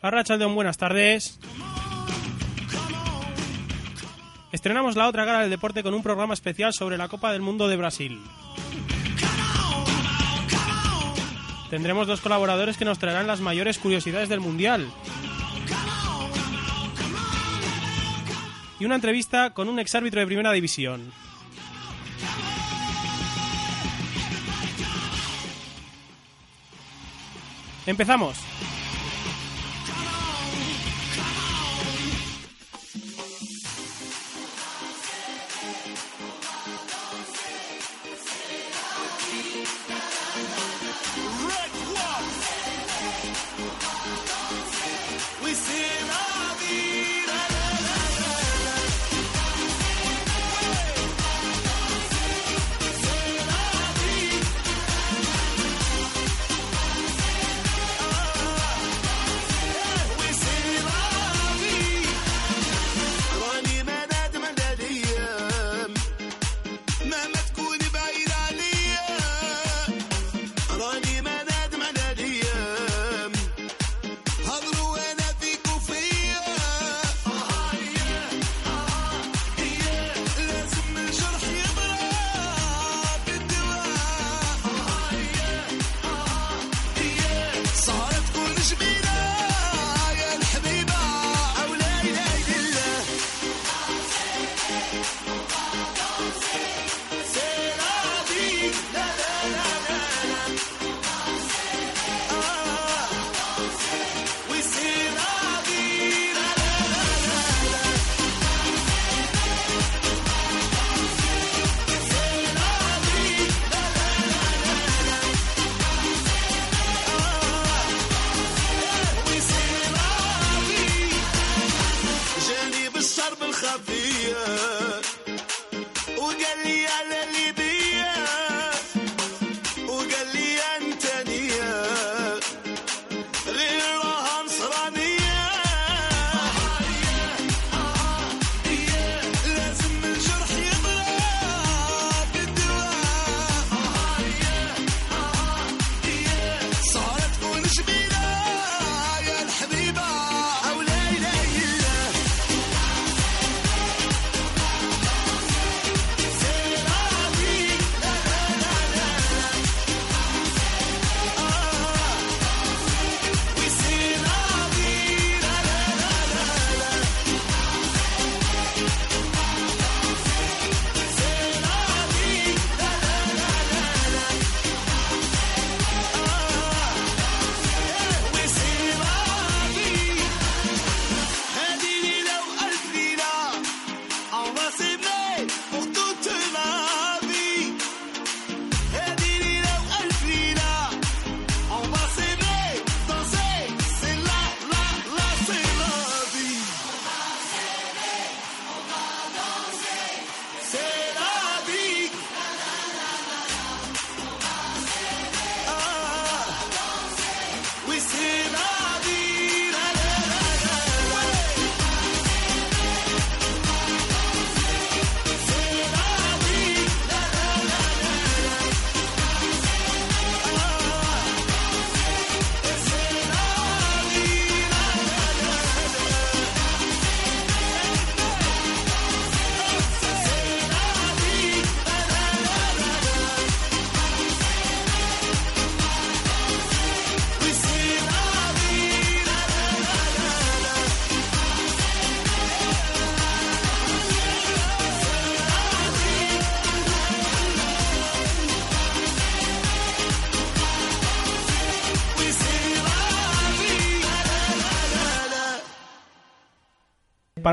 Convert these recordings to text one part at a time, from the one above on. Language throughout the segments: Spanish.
Arrachaldeón, buenas tardes. Estrenamos la otra cara del deporte con un programa especial sobre la Copa del Mundo de Brasil. Tendremos dos colaboradores que nos traerán las mayores curiosidades del Mundial. Y una entrevista con un exárbitro de primera división. Empezamos.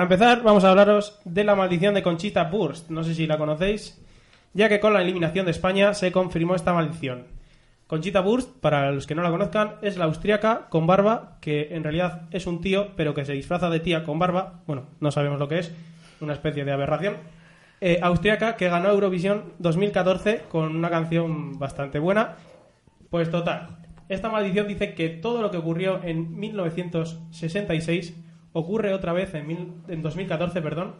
Empezar, vamos a hablaros de la maldición de Conchita Burst. No sé si la conocéis, ya que con la eliminación de España se confirmó esta maldición. Conchita Burst, para los que no la conozcan, es la austriaca con barba, que en realidad es un tío, pero que se disfraza de tía con barba. Bueno, no sabemos lo que es, una especie de aberración. Eh, austriaca que ganó Eurovisión 2014 con una canción bastante buena. Pues total, esta maldición dice que todo lo que ocurrió en 1966 ocurre otra vez en, mil- en 2014, perdón,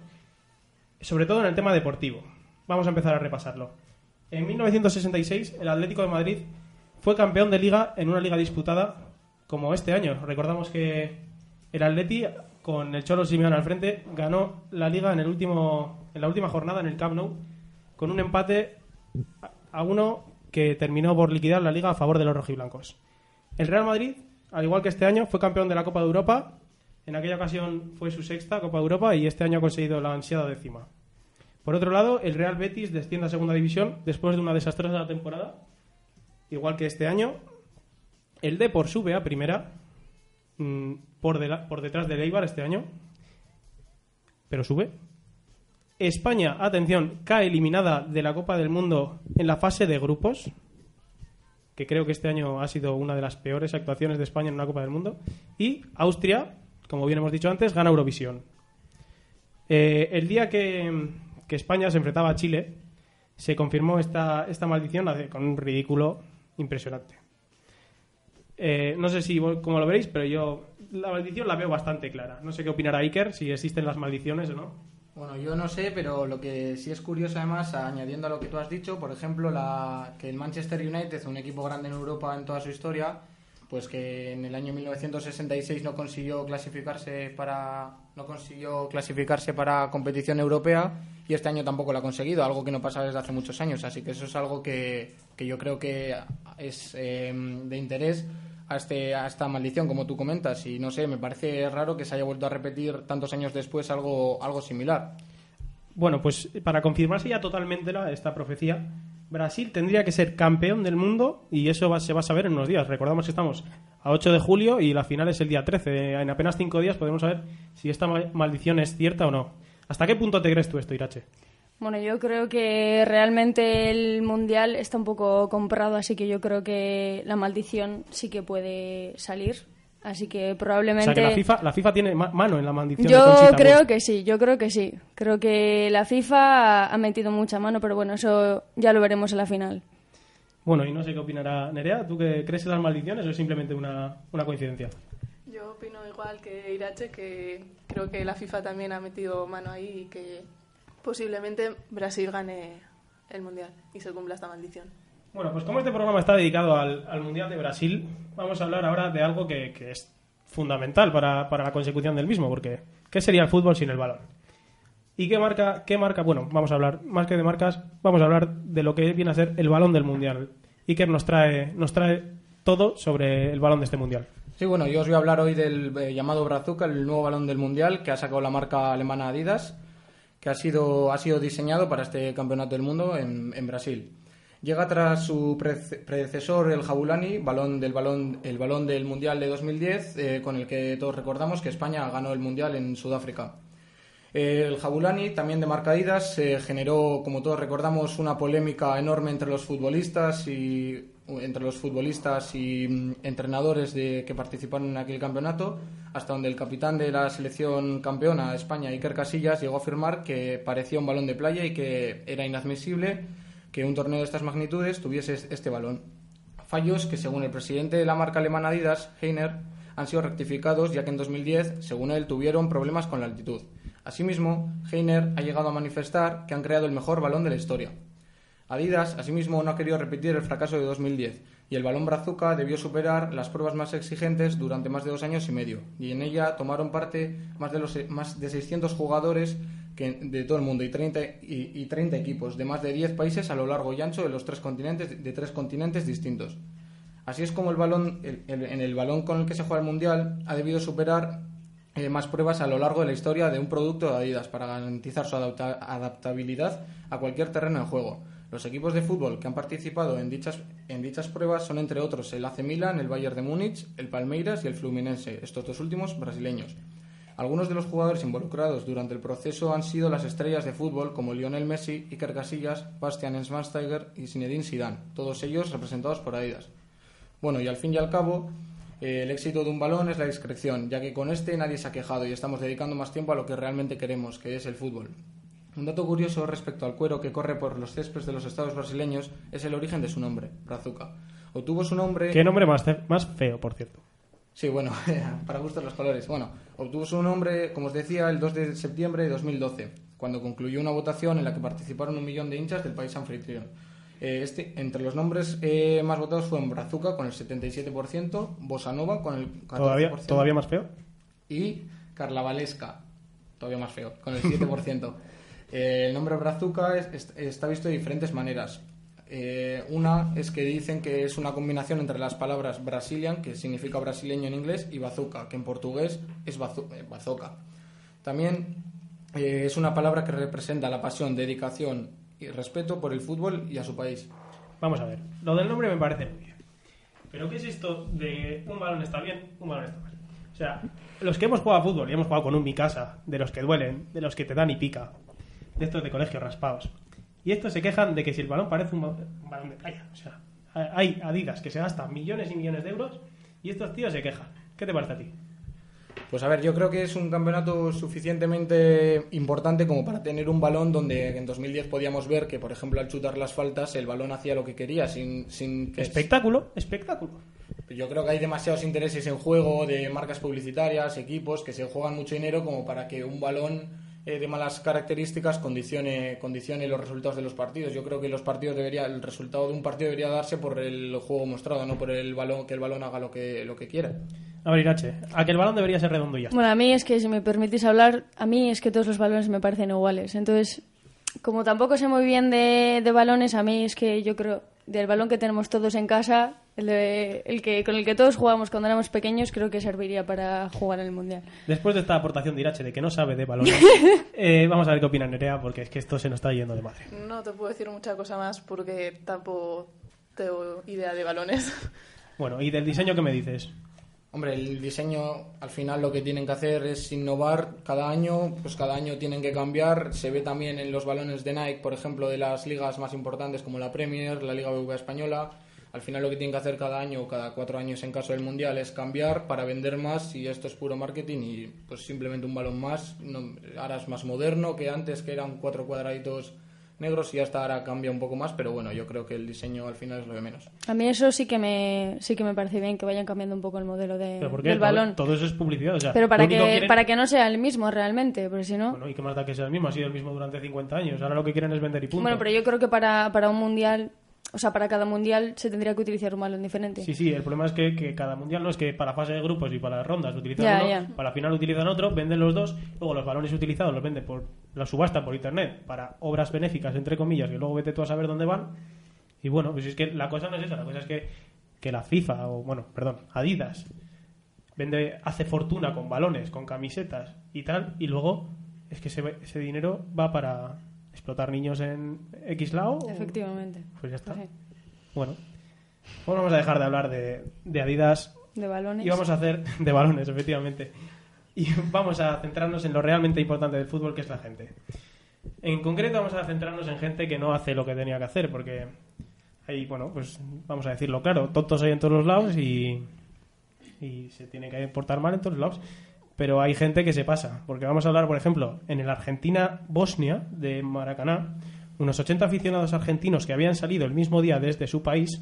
sobre todo en el tema deportivo. Vamos a empezar a repasarlo. En 1966, el Atlético de Madrid fue campeón de liga en una liga disputada como este año. Recordamos que el Atleti, con el Cholo Simeone al frente, ganó la liga en, el último, en la última jornada en el Camp Nou con un empate a uno que terminó por liquidar la liga a favor de los rojiblancos. El Real Madrid, al igual que este año, fue campeón de la Copa de Europa. En aquella ocasión fue su sexta Copa de Europa y este año ha conseguido la ansiada décima. Por otro lado, el Real Betis desciende a segunda división después de una desastrosa temporada, igual que este año. El Depor sube a primera mm, por, dela- por detrás del Eibar este año, pero sube. España, atención, cae eliminada de la Copa del Mundo en la fase de grupos, que creo que este año ha sido una de las peores actuaciones de España en una Copa del Mundo. Y Austria, como bien hemos dicho antes, gana Eurovisión. Eh, el día que, que España se enfrentaba a Chile, se confirmó esta, esta maldición con un ridículo impresionante. Eh, no sé si cómo lo veréis, pero yo la maldición la veo bastante clara. No sé qué opinará Iker, si existen las maldiciones o no. Bueno, yo no sé, pero lo que sí es curioso además, añadiendo a lo que tú has dicho, por ejemplo, la, que el Manchester United, un equipo grande en Europa en toda su historia, pues que en el año 1966 no consiguió clasificarse para no consiguió clasificarse para competición europea y este año tampoco lo ha conseguido, algo que no pasa desde hace muchos años, así que eso es algo que, que yo creo que es eh, de interés a, este, a esta maldición, como tú comentas, y no sé, me parece raro que se haya vuelto a repetir tantos años después algo, algo similar. Bueno, pues para confirmarse ya totalmente la- esta profecía, Brasil tendría que ser campeón del mundo y eso se va a saber en unos días. Recordamos que estamos a 8 de julio y la final es el día 13. En apenas 5 días podemos saber si esta ma- maldición es cierta o no. ¿Hasta qué punto te crees tú esto, Irache? Bueno, yo creo que realmente el mundial está un poco comprado, así que yo creo que la maldición sí que puede salir. Así que O probablemente. sea, que la FIFA, la FIFA tiene ma- mano en la maldición de Yo Conchita creo Wurst. que sí, yo creo que sí. Creo que la FIFA ha metido mucha mano, pero bueno, eso ya lo veremos en la final. Bueno, y no sé qué opinará Nerea. ¿Tú que crees en las maldiciones o es simplemente una, una coincidencia? Yo opino igual que Irache, que creo que la FIFA también ha metido mano ahí y que posiblemente Brasil gane el Mundial y se cumpla esta maldición. Bueno, pues como este programa está dedicado al, al Mundial de Brasil, vamos a hablar ahora de algo que, que es fundamental para, para la consecución del mismo, porque ¿qué sería el fútbol sin el balón? ¿Y qué marca, qué marca? Bueno, vamos a hablar, más que de marcas, vamos a hablar de lo que viene a ser el balón del Mundial. Iker nos trae, nos trae todo sobre el balón de este Mundial. Sí, bueno, yo os voy a hablar hoy del eh, llamado Brazuca, el nuevo balón del Mundial que ha sacado la marca alemana Adidas, que ha sido, ha sido diseñado para este campeonato del mundo en, en Brasil. Llega tras su predecesor, el Jabulani, balón del balón, el balón del Mundial de 2010, eh, con el que todos recordamos que España ganó el Mundial en Sudáfrica. Eh, El Jabulani, también de marca Adidas, eh, generó, como todos recordamos, una polémica enorme entre los futbolistas y entre los futbolistas y mm, entrenadores de, que participaron en aquel campeonato, hasta donde el capitán de la selección campeona España, Iker Casillas, llegó a afirmar que parecía un balón de playa y que era inadmisible que un torneo de estas magnitudes tuviese este balón. Fallos que, según el presidente de la marca alemana Adidas, Heiner, han sido rectificados ya que en 2010, según él, tuvieron problemas con la altitud. Asimismo, Heiner ha llegado a manifestar que han creado el mejor balón de la historia. Adidas, asimismo, no ha querido repetir el fracaso de 2010 y el balón Brazuca debió superar las pruebas más exigentes durante más de dos años y medio y en ella tomaron parte más de, los, más de 600 jugadores que, de todo el mundo y 30, y, y 30 equipos de más de 10 países a lo largo y ancho de los tres continentes, de tres continentes distintos. Así es como el balón, el- en el balón con el que se juega el Mundial ha debido superar eh, más pruebas a lo largo de la historia de un producto de Adidas para garantizar su adapta- adaptabilidad a cualquier terreno de juego. Los equipos de fútbol que han participado en dichas, en dichas pruebas son entre otros el AC Milan, el Bayern de Múnich, el Palmeiras y el Fluminense, estos dos últimos brasileños. Algunos de los jugadores involucrados durante el proceso han sido las estrellas de fútbol como Lionel Messi, Iker Casillas, Bastian Schweinsteiger y Zinedine Zidane, todos ellos representados por Adidas. Bueno, y al fin y al cabo, eh, el éxito de un balón es la discreción, ya que con este nadie se ha quejado y estamos dedicando más tiempo a lo que realmente queremos, que es el fútbol. Un dato curioso respecto al cuero que corre por los céspedes de los estados brasileños es el origen de su nombre, Brazuca. Obtuvo su nombre... Qué nombre más, más feo, por cierto. Sí, bueno, para gustos los colores. Bueno, obtuvo su nombre, como os decía, el 2 de septiembre de 2012, cuando concluyó una votación en la que participaron un millón de hinchas del país anfitrión. Eh, este, entre los nombres eh, más votados fueron Brazuca con el 77%, Bossa Nova con el 14%. ¿Todavía, ¿Todavía más feo? y Carnavalesca, todavía más feo, con el 7%. Eh, el nombre Brazuca es- es- está visto de diferentes maneras. Eh, una es que dicen que es una combinación entre las palabras Brazilian, que significa brasileño en inglés, y bazooka, que en portugués es eh, bazooka. También eh, es una palabra que representa la pasión, dedicación y respeto por el fútbol y a su país. Vamos a ver. Lo del nombre me parece muy bien. Pero ¿qué es esto de un balón está bien, un balón está mal? O sea, los que hemos jugado a fútbol y hemos jugado con un Mikasa, de los que duelen, de los que te dan y pica, de estos de colegio raspados. Y estos se quejan de que si el balón parece un, ba- un balón de playa. O sea, hay Adidas que se gastan millones y millones de euros y estos tíos se quejan. ¿Qué te parece a ti? Pues a ver, yo creo que es un campeonato suficientemente importante como para tener un balón donde en 2010 podíamos ver que, por ejemplo, al chutar las faltas, el balón hacía lo que quería, sin, sin que... Espectáculo, espectáculo. Yo creo que hay demasiados intereses en juego de marcas publicitarias, equipos que se juegan mucho dinero como para que un balón eh, de malas características condicione, condicione los resultados de los partidos. Yo creo que los partidos debería, el resultado de un partido debería darse por el juego mostrado, no por el balón, que el balón haga lo que, lo que quiera. A ver, Irache, a que el balón debería ser redondo ya. Bueno, a mí es que, si me permitís hablar, a mí es que todos los balones me parecen iguales. Entonces, como tampoco sé muy bien de, de balones, a mí es que yo creo, del balón que tenemos todos en casa, el, de- el que con el que todos jugamos cuando éramos pequeños, creo que serviría para jugar en el Mundial. Después de esta aportación de Irache de que no sabe de balones, eh, vamos a ver qué opina Nerea, porque es que esto se nos está yendo de madre. No te puedo decir mucha cosa más porque tampoco tengo idea de balones. Bueno, ¿y del diseño qué me dices? Hombre, el diseño al final lo que tienen que hacer es innovar cada año, pues cada año tienen que cambiar. Se ve también en los balones de Nike, por ejemplo, de las ligas más importantes como la Premier, la Liga BBVA española. Al final lo que tienen que hacer cada año o cada cuatro años en caso del Mundial es cambiar para vender más y esto es puro marketing y pues simplemente un balón más. No, ahora es más moderno que antes que eran cuatro cuadraditos negros y hasta ahora cambia un poco más, pero bueno, yo creo que el diseño al final es lo de menos. A mí eso sí que me, sí que me parece bien, que vayan cambiando un poco el modelo de- ¿Pero por qué? del Todo- balón. Todo, eso es publicidad. O sea, Pero para que, quieren- para que no sea el mismo realmente, porque si no... Bueno, ¿y qué más da que sea el mismo? Ha sido el mismo durante 50 años. Ahora lo que quieren es vender y punto. Bueno, pero yo creo que para, para un mundial, o sea, para cada mundial se tendría que utilizar un balón diferente. Sí, sí, el problema es que, que cada mundial no es que para fase de grupos y para rondas utilizan uno, ya. para la final utilizan otro, venden los dos, luego los balones utilizados los venden por la subasta por internet para obras benéficas, entre comillas, que luego vete tú a saber dónde van. Y bueno, pues es que la cosa no es esa, la cosa es que, que la FIFA, o bueno, perdón, Adidas, vende, hace fortuna con balones, con camisetas y tal, y luego es que ese, ese dinero va para explotar niños en X lado. Efectivamente. Pues ya está. Sí. Bueno, pues vamos a dejar de hablar de, de Adidas De balones. y vamos a hacer de balones, efectivamente. Y vamos a centrarnos en lo realmente importante del fútbol, que es la gente. En concreto vamos a centrarnos en gente que no hace lo que tenía que hacer, porque hay, bueno, pues vamos a decirlo claro, tontos hay en todos los lados y, y se tiene que portar mal en todos los lados. Pero hay gente que se pasa, porque vamos a hablar, por ejemplo, en el Argentina-Bosnia de Maracaná, unos 80 aficionados argentinos que habían salido el mismo día desde su país,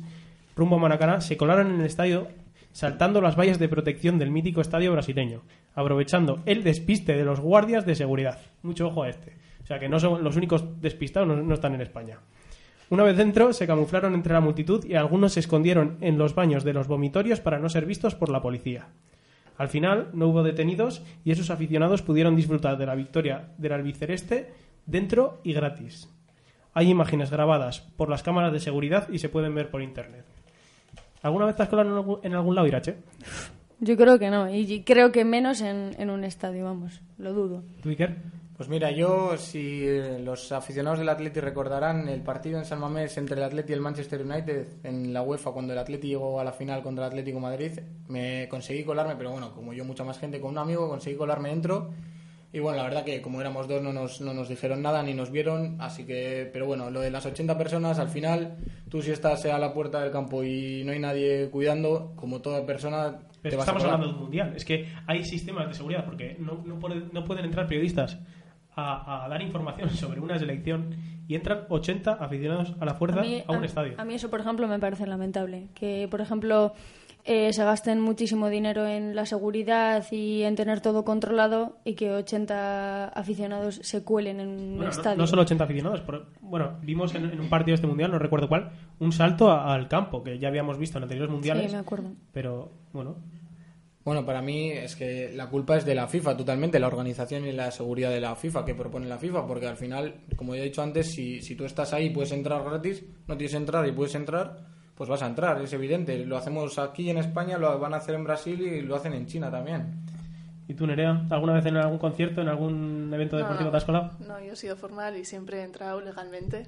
rumbo a Maracaná, se colaron en el estadio saltando las vallas de protección del mítico estadio brasileño, aprovechando el despiste de los guardias de seguridad. Mucho ojo a este. O sea que no son los únicos despistados, no, no están en España. Una vez dentro, se camuflaron entre la multitud y algunos se escondieron en los baños de los vomitorios para no ser vistos por la policía. Al final, no hubo detenidos y esos aficionados pudieron disfrutar de la victoria del albiceleste dentro y gratis. Hay imágenes grabadas por las cámaras de seguridad y se pueden ver por internet. ¿Alguna vez te has colado en algún, lado, Irache? Yo creo que no, y y creo que menos en, en un estadio, vamos, lo dudo. ¿Tú, Iker? Pues mira, yo, si eh, los aficionados del Atleti recordarán el partido en San Mamés entre el Atleti y el Manchester United en la UEFA, cuando el Atleti llegó a la final contra el Atlético Madrid, me conseguí colarme, pero bueno, como yo, mucha más gente con un amigo, conseguí colarme dentro. Y bueno, la verdad que como éramos dos no nos, no nos dijeron nada ni nos vieron, así que, pero bueno, lo de las 80 personas, al final, tú si estás a la puerta del campo y no hay nadie cuidando, como toda persona, te Pero vas a estamos colar. hablando de un mundial. Es que hay sistemas de seguridad porque no, no pueden entrar periodistas a, a dar información sobre una selección y entran 80 aficionados a la fuerza a, un a- estadio. a mí eso, por ejemplo, me parece lamentable. Que, por ejemplo, eh, se gasten muchísimo dinero en la seguridad y en tener todo controlado y que 80 aficionados se cuelen en un Bueno, estadio. no solo 80 aficionados, pero, bueno, vimos en, en un partido de este mundial, no recuerdo cuál, un salto al campo que ya habíamos visto en anteriores mundiales. Sí, me acuerdo. Pero bueno, Bueno, para mí es que la culpa es de la FIFA totalmente, la organización y la seguridad de la FIFA que propone la FIFA, porque al final, como ya he dicho antes, si, si tú estás ahí y puedes entrar gratis, no tienes que entrar y puedes entrar, pues vas a entrar, es evidente. Lo hacemos aquí en España, lo van a hacer en Brasil y lo hacen en China también. ¿y tú, Nerea, alguna vez en algún concierto, en algún evento deportivo No, te has colado? No, yo he sido formal y siempre he entrado legalmente.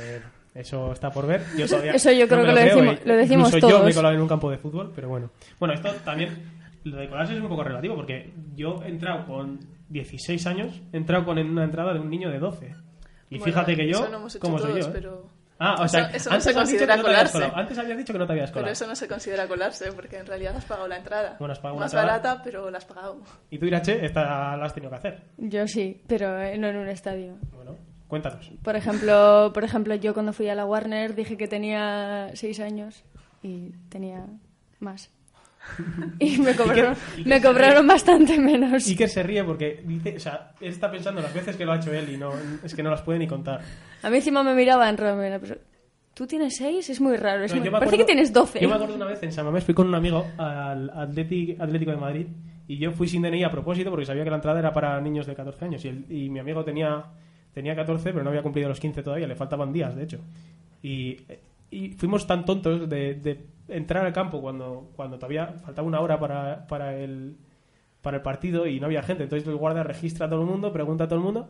Eh, eso está por ver. Yo todavía Eso yo no creo me que lo creo, decimos- eh. lo decimos Incluso yo me he todos. colado en un campo de fútbol, pero bueno. Bueno, esto también, lo de colarse es un poco relativo, porque yo he entrado con 16 años, he entrado con una entrada de un niño de 12. Y Bueno, fíjate que yo, Eso no hemos hecho ¿cómo soy todos, yo? eh? pero... Ah, o eso- sea, eso no antes se considera no colarse. Antes habías dicho que no te habías Pero colado. eso no se considera colarse, porque en realidad has pagado la entrada. Bueno, has pagado una Más entrada. barata, pero la has pagado. Y tú, Irache, esta la has tenido que hacer. Yo sí, pero eh, no en un estadio. Bueno, cuéntanos. Por ejemplo, por ejemplo, yo cuando fui a la Warner dije que tenía seis años y tenía más. Y me cobraron, y qué me cobraron bastante menos. Iker se ríe porque dice, o sea, él está pensando las veces que lo ha hecho él y no, es que no las puede ni contar. A mí encima me miraba en raro, mira, pero, ¿tú tienes seis? Es muy raro. Es No, muy- me Parece acuerdo- que tienes doce. Yo me acuerdo una vez en San Mamés fui con un amigo al Atleti- Atlético de Madrid y yo fui sin DNI a propósito porque sabía que la entrada era para niños de 14 años y, el- y mi amigo tenía, tenía 14 pero no había cumplido los 15 todavía, le faltaban días de hecho. Y, y fuimos tan tontos de, de entrar al campo cuando, cuando todavía faltaba una hora para, para, el, para el partido y no había gente. Entonces el guardia registra a todo el mundo, pregunta a todo el mundo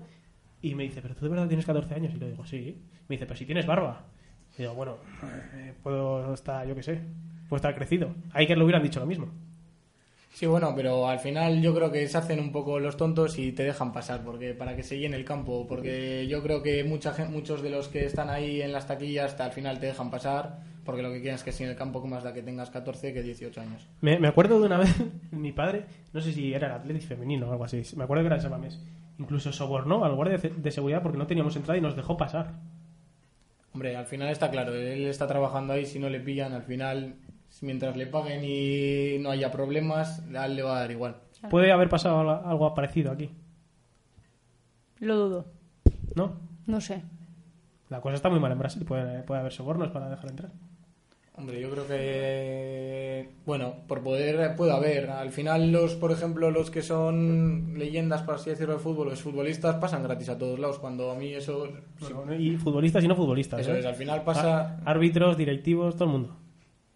y me dice, ¿pero tú de verdad tienes 14 años? Y le digo, sí. Me dice, pero si tienes barba. Y digo, bueno, eh, puedo estar, yo qué sé, puedo estar crecido. Hay que le hubieran dicho lo mismo. Sí, bueno, pero al final yo creo que se hacen un poco los tontos y te dejan pasar porque para que se llene el campo, porque yo creo que mucha muchos de los que están ahí en las taquillas hasta al final te dejan pasar porque lo que quieren es que si en el campo más da que tengas 14 que 18 años. Me, me acuerdo de una vez, mi padre, no sé si era el Atlético femenino o algo así, me acuerdo que era Mamés, incluso sobornó al guardia de seguridad porque no teníamos entrada y nos dejó pasar. Hombre, al final está claro, él está trabajando ahí, si no le pillan, al final, mientras le paguen y no haya problemas, a él le va a dar igual. Puede haber pasado algo- parecido aquí, Lo dudo. ¿no? No sé. La cosa está muy mal en Brasil, puede, puede haber sobornos para dejar entrar. Hombre, yo creo que bueno, por poder puede haber. Al final los, por ejemplo, los que son leyendas, por así decirlo, de fútbol, los futbolistas pasan gratis a todos lados. Cuando a mí eso, Bueno, y futbolistas y no futbolistas. eso ¿eh? es, al final pasa. Árbitros, directivos, todo el mundo.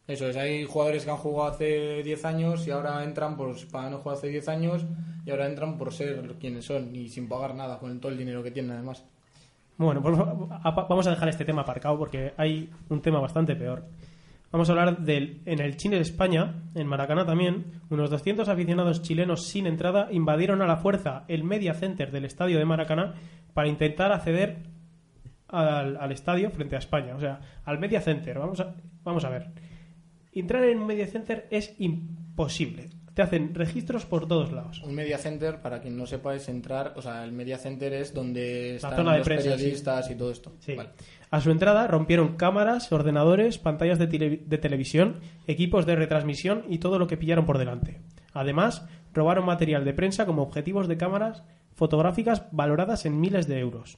Eso es, hay jugadores que han jugado hace 10 años y ahora entran por para no jugar hace 10 años y ahora entran por ser quienes son y sin pagar nada con todo el dinero que tienen además. Bueno, pues vamos a dejar este tema aparcado porque hay un tema bastante peor. Vamos a hablar del en el Chile de España, en Maracaná también, unos 200 aficionados chilenos sin entrada invadieron a la fuerza el media center del estadio de Maracaná para intentar acceder al, al estadio frente a España, o sea, al media center. Vamos a, vamos a ver. Entrar en un media center es imposible. Te hacen registros por todos lados. Un media center, para quien no sepa, es entrar, o sea, el media center es donde están zona de los prensa, periodistas y todo esto. Sí. Vale. A su entrada rompieron cámaras, ordenadores, pantallas de, tele- de televisión, equipos de retransmisión y todo lo que pillaron por delante. Además, robaron material de prensa como objetivos de cámaras fotográficas valoradas en miles de euros.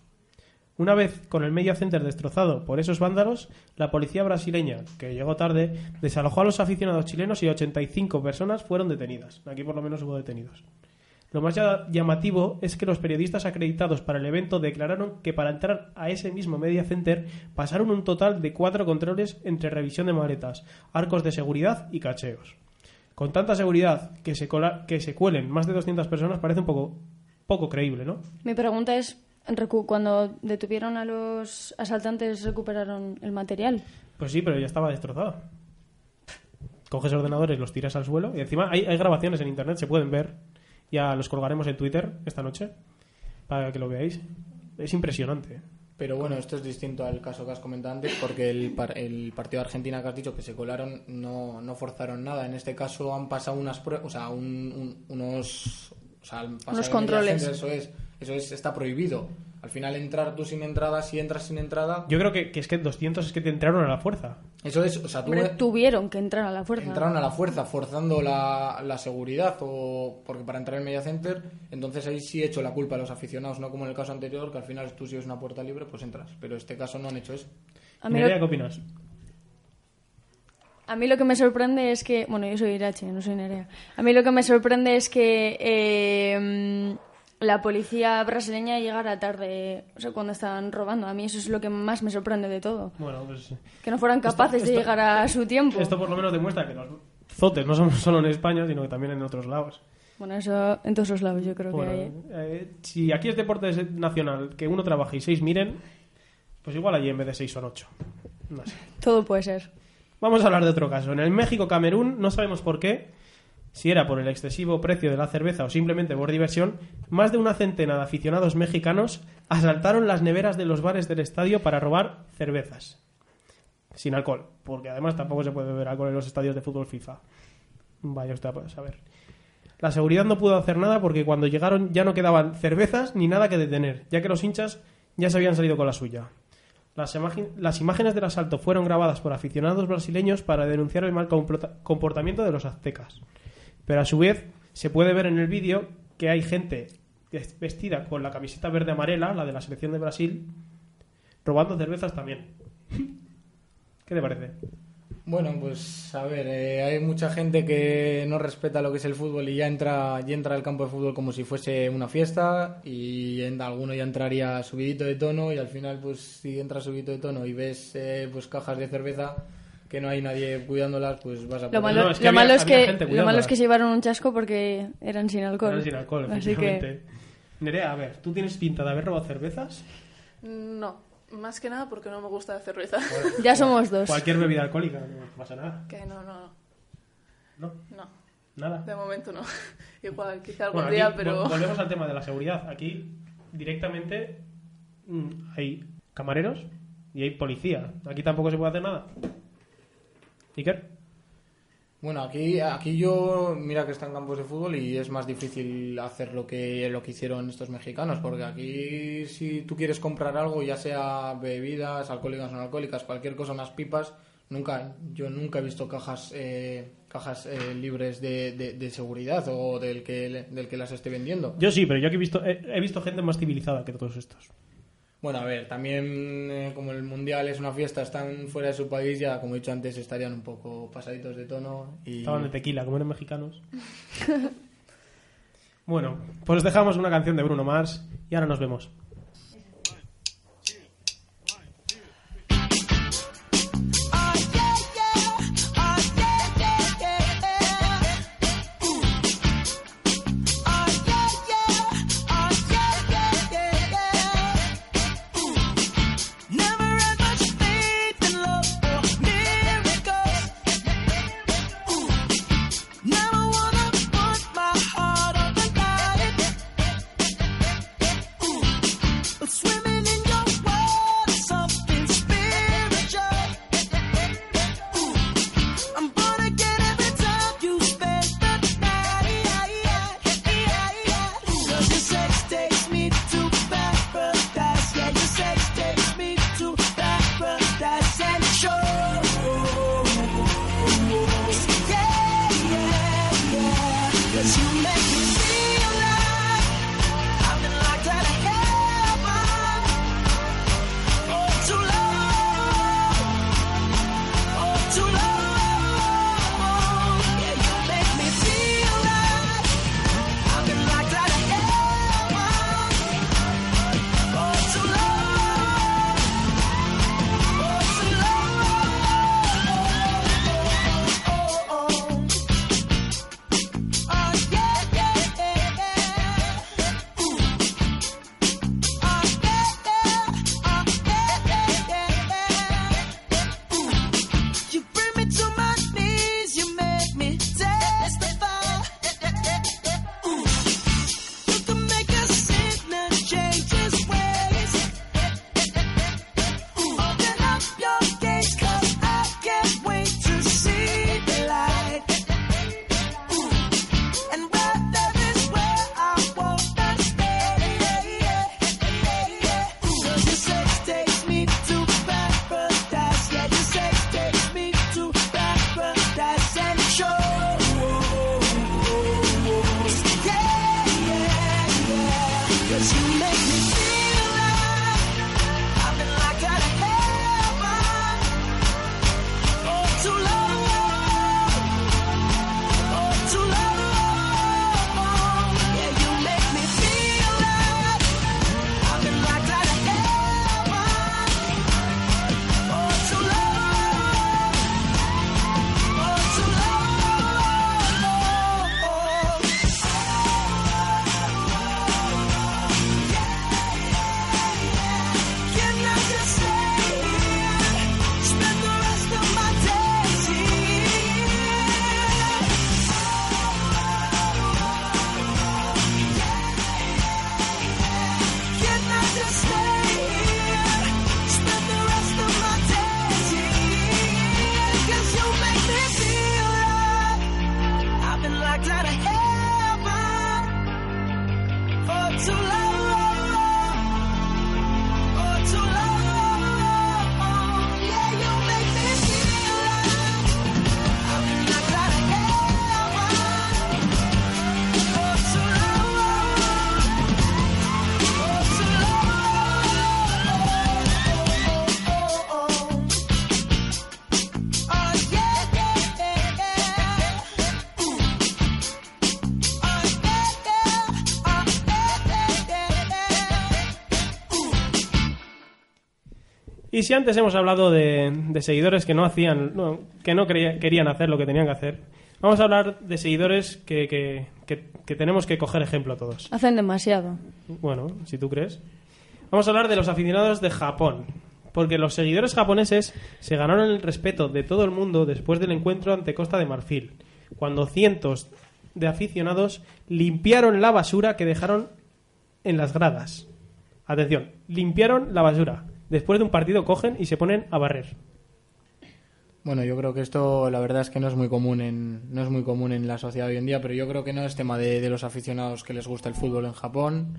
Una vez con el media center destrozado por esos vándalos, la policía brasileña, que llegó tarde, desalojó a los aficionados chilenos y 85 personas fueron detenidas. Aquí por lo menos hubo detenidos. Lo más llamativo es que los periodistas acreditados para el evento declararon que para entrar a ese mismo media center pasaron un total de cuatro controles entre revisión de maletas, arcos de seguridad y cacheos. Con tanta seguridad que se, cola- que se cuelen más de 200 personas parece un poco poco creíble, ¿no? Mi pregunta es, cuando detuvieron a los asaltantes, ¿recuperaron el material? Pues sí, pero ya estaba destrozado. Coges ordenadores, los tiras al suelo y encima hay, hay grabaciones en internet, se pueden ver. Ya los colgaremos en Twitter esta noche para que lo veáis. Es impresionante. ¿eh? Pero bueno, esto es distinto al caso que has comentado antes, porque el, par- el partido de Argentina que has dicho que se colaron no, no forzaron nada. En este caso han pasado unas pruebas, o sea, un- un- unos, o sea, Unos controles. Eso es, eso es, está prohibido. Al final entrar tú sin entrada, si entras sin entrada, Yo creo que, que es que 200 es que te entraron a la fuerza. eso es, o sea, tú tuvieron que entrar a la fuerza. entraron a la fuerza forzando la, la seguridad o porque para entrar en Media Center entonces ahí sí he hecho la culpa a los aficionados no como en el caso anterior que al final tú si es una puerta libre pues entras pero este caso no han hecho eso A mí, Nerea, ¿qué lo, opinas? a mí lo que me sorprende es que... Bueno, yo soy Irache, no soy Nerea. A mí lo que me sorprende es que eh, la policía brasileña llegara tarde, o sea, cuando estaban robando. A mí eso es lo que más me sorprende de todo. Bueno, pues Que no fueran capaces esto- de llegar a su tiempo. esto por lo menos demuestra que los zotes no son solo en España, sino que también en otros lados. Bueno, eso en todos los lados yo creo Bueno, que hay. ¿eh? eh, si aquí es deporte nacional, que uno trabaje y seis miren, pues igual allí en vez de seis son ocho. No sé. Todo puede ser. Vamos a hablar de otro caso. En el México-Camerún, no sabemos por qué, si era por el excesivo precio de la cerveza o simplemente por diversión, más de una centena de aficionados mexicanos asaltaron las neveras de los bares del estadio para robar cervezas. Sin alcohol, porque además tampoco se puede beber alcohol en los estadios de fútbol FIFA. Vaya usted a saber. La seguridad no pudo hacer nada porque cuando llegaron ya no quedaban cervezas ni nada que detener, ya que los hinchas ya se habían salido con la suya. Las, imágenes del asalto fueron grabadas por aficionados brasileños para denunciar el mal comporta- comportamiento de los aztecas. Pero a su vez se puede ver en el vídeo que hay gente ves- vestida con la camiseta verde amarela, la de la selección de Brasil, robando cervezas también. ¿Qué te parece? Bueno, pues a ver, eh, hay mucha gente que no respeta lo que es el fútbol y ya entra, ya entra al campo de fútbol como si fuese una fiesta y en, alguno ya entraría subidito de tono y al final pues si entras subidito de tono y ves eh, pues cajas de cerveza que no hay nadie cuidándolas, pues vas a Lo malo, no, es que lo había- malo es que lo malo es que se llevaron un chasco porque eran sin alcohol. Eran sin alcohol, Así que Nerea, a ver, ¿tú tienes pinta de haber robado cervezas? No, más que nada porque no me gusta la cerveza. ya somos dos. Cualquier bebida alcohólica, no pasa nada. que no, no, ¿No? no. Nada. De momento no. Igual, quizá algún Bueno, aquí día, pero... vol- volvemos al tema de la seguridad. Aquí directamente mm, hay camareros y hay policía. Aquí tampoco se puede hacer nada. Iker, Bueno, aquí, aquí yo, mira que está en campos de fútbol y es más difícil hacer lo que, lo que hicieron estos mexicanos, porque aquí si tú quieres comprar algo, ya sea bebidas, alcohólicas o no alcohólicas, cualquier cosa, unas pipas, nunca, yo nunca he visto cajas, eh, cajas eh, libres de, de- de seguridad o del que, del que las esté vendiendo. yo sí, pero yo aquí he visto, he, he visto gente más civilizada que todos estos. Bueno, a ver, también eh, como el mundial es una fiesta, están fuera de su país, ya como he dicho antes, estarían un poco pasaditos de tono y... Estaban de tequila, como eran mexicanos. bueno, pues os dejamos una canción de Bruno Mars y ahora nos vemos. Si antes hemos hablado de, de seguidores que no hacían, no, que no creía- querían hacer lo que tenían que hacer, vamos a hablar de seguidores que, que- que- que tenemos que coger ejemplo todos. Hacen demasiado. Bueno, si tú crees. Vamos a hablar de los aficionados de Japón. Porque los seguidores japoneses se ganaron el respeto de todo el mundo después del encuentro ante Costa de Marfil, cuando cientos de aficionados limpiaron la basura que dejaron en las gradas. Atención, limpiaron la basura. Después de un partido cogen y se ponen a barrer. Bueno, yo creo que esto la verdad es que no es muy común en no es muy común en la sociedad hoy en día, pero yo creo que no es tema de, los aficionados que les gusta el fútbol en Japón.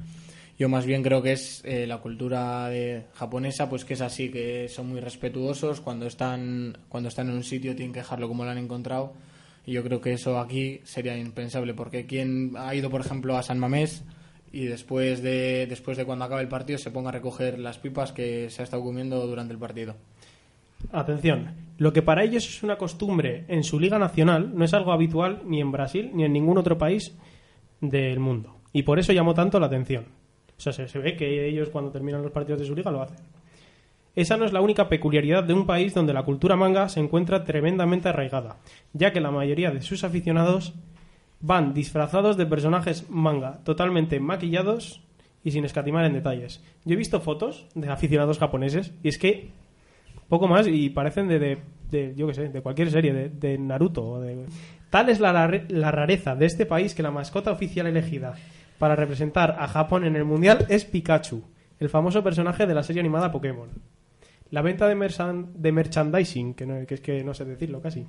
Yo más bien creo que es eh, la cultura japonesa, pues que es así, que son muy respetuosos cuando están cuando están en un sitio tienen que dejarlo como lo han encontrado. Y yo creo que eso aquí sería impensable, porque quien ha ido, por ejemplo, a San Mamés y después de después de cuando acabe el partido se ponga a recoger las pipas que se ha estado comiendo durante el partido. Atención, lo que para ellos es una costumbre en su liga nacional no es algo habitual ni en Brasil ni en ningún otro país del mundo. Y por eso llamó tanto la atención. O sea, se, se ve que ellos cuando terminan los partidos de su liga lo hacen. Esa no es la única peculiaridad de un país donde la cultura manga se encuentra tremendamente arraigada, ya que la mayoría de sus aficionados van disfrazados de personajes manga, totalmente maquillados y sin escatimar en detalles. Yo he visto fotos de aficionados japoneses y es que poco más y parecen de, de, yo qué sé, de cualquier serie, de, Naruto. O. Tal es la, la rareza de este país que la mascota oficial elegida para representar a Japón en el Mundial es Pikachu, el famoso personaje de la serie animada Pokémon. La venta de merchandising, que, no, que es que no sé decirlo casi,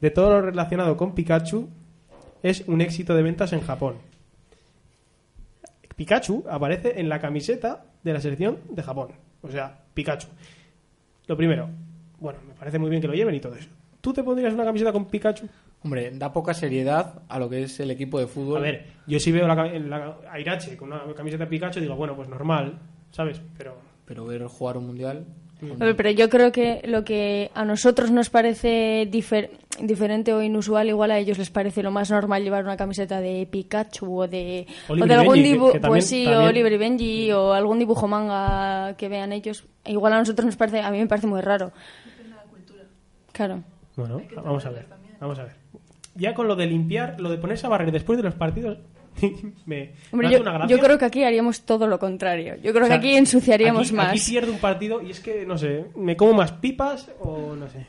de todo lo relacionado con Pikachu es un éxito de ventas en Japón. Pikachu aparece en la camiseta de la selección de Japón. O sea, Pikachu. Lo primero, bueno, me parece muy bien que lo lleven y todo eso. ¿Tú te pondrías una camiseta con Pikachu? Hombre, da poca seriedad a lo que es el equipo de fútbol. A ver, yo si veo la, la- a Irache con una camiseta de Pikachu digo, bueno, pues normal, ¿sabes? Pero Pero ver jugar un mundial. A ver, pero yo creo que lo que a nosotros nos parece difer- diferente o inusual, igual a ellos les parece lo más normal llevar una camiseta de Pikachu o de, o de algún dibujo, pues sí, también- o Oliver y Benji o algún dibujo manga que vean ellos. Igual a nosotros nos parece, a mí me parece muy raro. Claro. bueno, vamos a ver, vamos a ver. Ya con lo de limpiar, lo de ponerse a barrer después de los partidos, me, Hombre, me hace yo, una gracia. yo creo que aquí haríamos todo lo contrario. Yo creo O sea, que aquí ensuciaríamos aquí- más. Aquí pierdo un partido y es que, no sé, me como más pipas o no sé.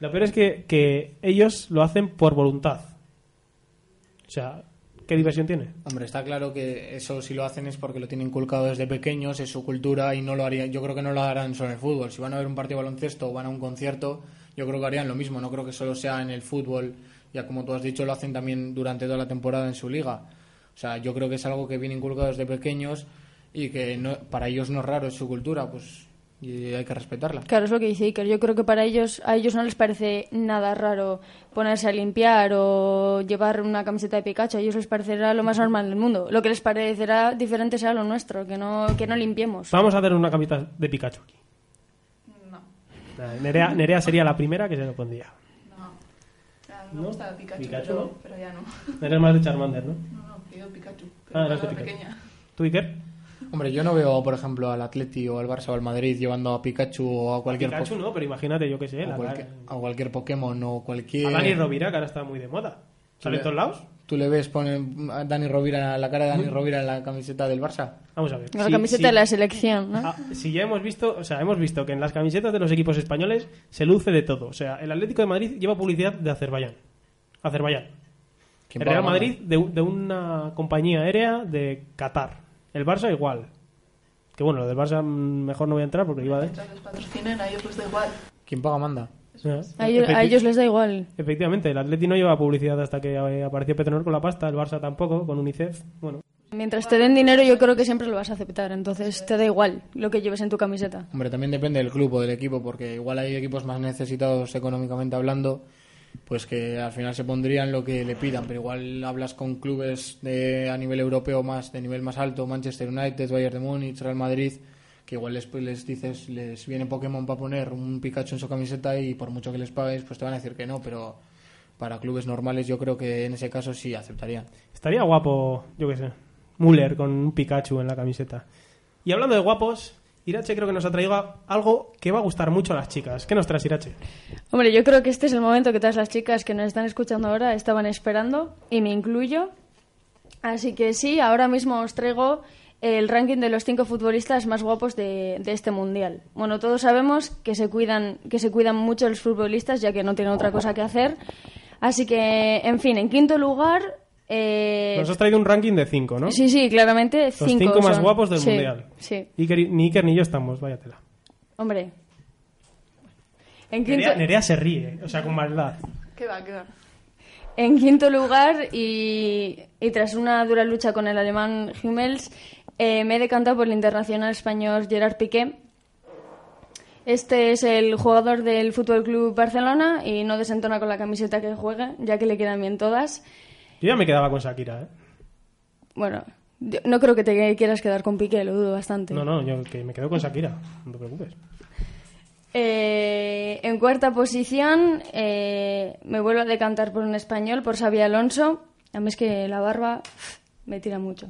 Lo peor es que, que ellos lo hacen por voluntad. O sea, ¿qué diversión tiene? Hombre, está claro que eso si lo hacen es porque lo tienen inculcado desde pequeños, es su cultura y no lo harían. Yo creo que no lo harán solo en el fútbol. Si van a ver un partido de baloncesto o van a un concierto, yo creo que harían lo mismo. No creo que solo sea en el fútbol. Ya como tú has dicho, lo hacen también durante toda la temporada en su liga. O sea, yo creo que es algo que viene inculcado desde pequeños y que no, para ellos no es raro, es su cultura, pues y hay que respetarla. Claro, es lo que dice Iker. Yo creo que para ellos, a ellos no les parece nada raro ponerse a limpiar o llevar una camiseta de Pikachu. A ellos les parecerá lo más normal del mundo. Lo que les parecerá diferente será lo nuestro, que no, que no limpiemos. Vamos a hacer una camiseta de Pikachu aquí. No, Nerea, Nerea sería la primera que se lo pondría. no. Ah, me ¿No? gusta Pikachu, Pikachu, pero, ¿no? pero ya no. Eres más de Charmander, ¿no? No, no, pido Pikachu. Ah, era Pikachu. pequeña. ¿Tú, Iker? Hombre, yo no veo, por ejemplo, al Atleti o al Barça o al Madrid llevando a Pikachu o a cualquier, Pikachu no, pero imagínate, yo qué sé. o la- cualquier, a cualquier Pokémon o cualquier... A Dani Rovira, que ahora está muy de moda. ¿Sale en todos lados? ¿Tú le ves poner a Dani Rovira, la cara de Dani Rovira en la camiseta del Barça? Vamos a ver. La Si- camiseta si- de la selección, ¿no? Ah, si ya hemos visto, o sea, hemos visto que en las camisetas de los equipos españoles se luce de todo. O sea, el Atlético de Madrid lleva publicidad de Azerbaiyán. Azerbaiyán. ¿Quién El Real Madrid de, de una compañía aérea de Qatar. El Barça igual. Que bueno, lo del Barça mm, mejor no voy a entrar porque iba de... Mientras les patrocinen, a ellos les da igual. ¿Quién paga manda? Eh, A ellos, a efecti- ellos les da igual. Efectivamente, el Atleti no lleva publicidad hasta que eh, apareció Petronor con la pasta, el Barça tampoco, con UNICEF. Bueno, Mientras te den dinero, yo creo que siempre lo vas a aceptar. Entonces te da igual lo que lleves en tu camiseta. Hombre, también depende del club o del equipo, porque igual hay equipos más necesitados económicamente hablando, pues que al final se pondrían lo que le pidan, pero igual hablas con clubes de, a nivel europeo más, de nivel más alto, Manchester United, Bayern de Múnich, Real Madrid, que igual les, pues, les dices, les viene Pokémon para poner un Pikachu en su camiseta y por mucho que les pagues, pues te van a decir que no, pero para clubes normales yo creo que en ese caso sí aceptarían. estaría guapo, yo qué sé, Müller con un Pikachu en la camiseta. Y hablando de guapos Irache creo que nos ha traído algo que va a gustar mucho a las chicas. ¿Qué nos traes, Irache? Hombre, yo creo que este es el momento que todas las chicas que nos están escuchando ahora estaban esperando, y me incluyo. Así que sí, ahora mismo os traigo el ranking de los cinco futbolistas más guapos de, de este mundial. Bueno, todos sabemos que se cuidan, que se cuidan mucho los futbolistas ya que no tienen otra cosa que hacer. Así que, en fin, en quinto lugar. Eh, Nos has traído un ranking de cinco, ¿no? Sí, sí, claramente Los cinco. cinco más son. guapos del Sí, mundial. Sí, Iker, ni Iker ni yo estamos, váyatela. hombre. En quinto, Nerea, Nerea se ríe, o sea, con maldad. ¿Qué va, qué va? En quinto lugar, y, y tras una dura lucha con el alemán Hummels, eh, me he decantado por el internacional español Gerard Piqué. Este es el jugador del Fútbol Club Barcelona y no desentona con la camiseta que juegue, ya que le quedan bien todas. Yo ya me quedaba con Shakira, ¿eh? Bueno, yo no creo que te quieras quedar con Piqué, lo dudo bastante. No, no, yo que me quedo con Shakira, no te preocupes. Eh, en cuarta posición, eh, me vuelvo a decantar por un español, por Xavi Alonso. A mí es que la barba me tira mucho.